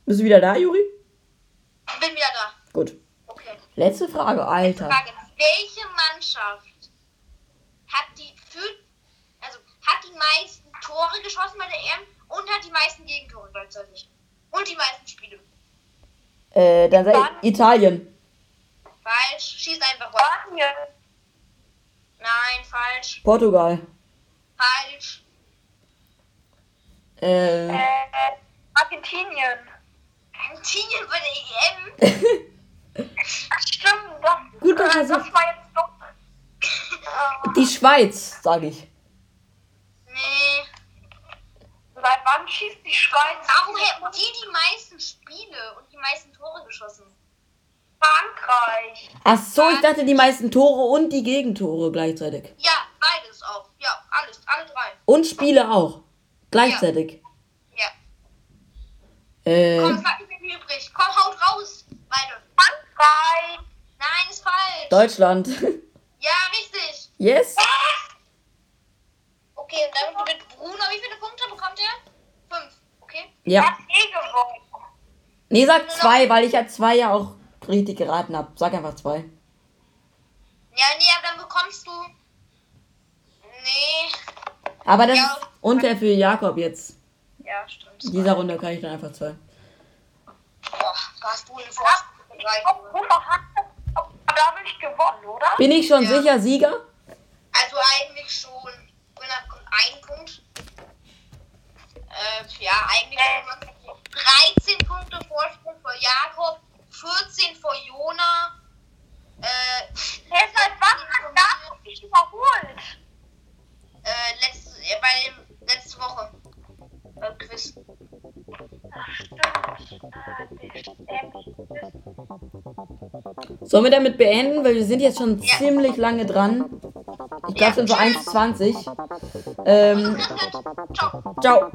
Bist du wieder da, Juri? Bin wieder da. Gut. Okay. Letzte Frage, Alter. Frage. Welche Mannschaft hat die für, also hat die meisten Tore geschossen bei der EM und hat die meisten Gegentore gleichzeitig? Und die meisten Spiele. Äh, dann sag ich Italien. Falsch. Schieß einfach was. Spanien. Nein, falsch. Portugal. Falsch. Äh, Äh, Argentinien. Argentinien bei der EM. Ach, stimmt, das, Guter äh, Versuch. das war jetzt doch. Äh, die Schweiz, sage ich. Nee. Seit wann schießt die Schweiz? Warum hätten die die meisten Spiele und die meisten Tore geschossen? Frankreich. Ach so, ich dachte die meisten Tore und die Gegentore gleichzeitig. Ja, beides auch. Ja, alles. Alle drei. Und Spiele auch. Gleichzeitig. Ja. Äh, Komm, es bleibt nicht mehr übrig. Komm, haut raus. Beide. Frankreich. Nein, ist falsch. Deutschland. Ja, richtig. yes? Okay, und dann mit Bruno, wie viele Punkte bekommt er? Fünf. Okay. Ja. Hat eh gewonnen. Nee, sag zwei, weil ich ja zwei ja auch richtig geraten habe. Sag einfach zwei. Ja, nee, aber dann bekommst du. Nee. Aber das Ja. ist unfair für Jakob jetzt. Ja, stimmt. In dieser Runde kann ich dann einfach zwei. Boah, warst du in da habe ich gewonnen, oder? Bin ich schon Ja. sicher Sieger? Also eigentlich schon einen Punkt. Äh, ja, eigentlich äh. 13 Punkte Vorsprung vor Jakob, 14 vor Jona. Äh, Deshalb was hat Jakob dich überholt? Äh, letzte, äh, bei dem, letzte Woche. Äh, Quiz. Sollen wir damit beenden? Weil wir sind jetzt schon ja. ziemlich lange dran. Ich glaube, es sind so 1,20. Ähm, Ciao. Ciao.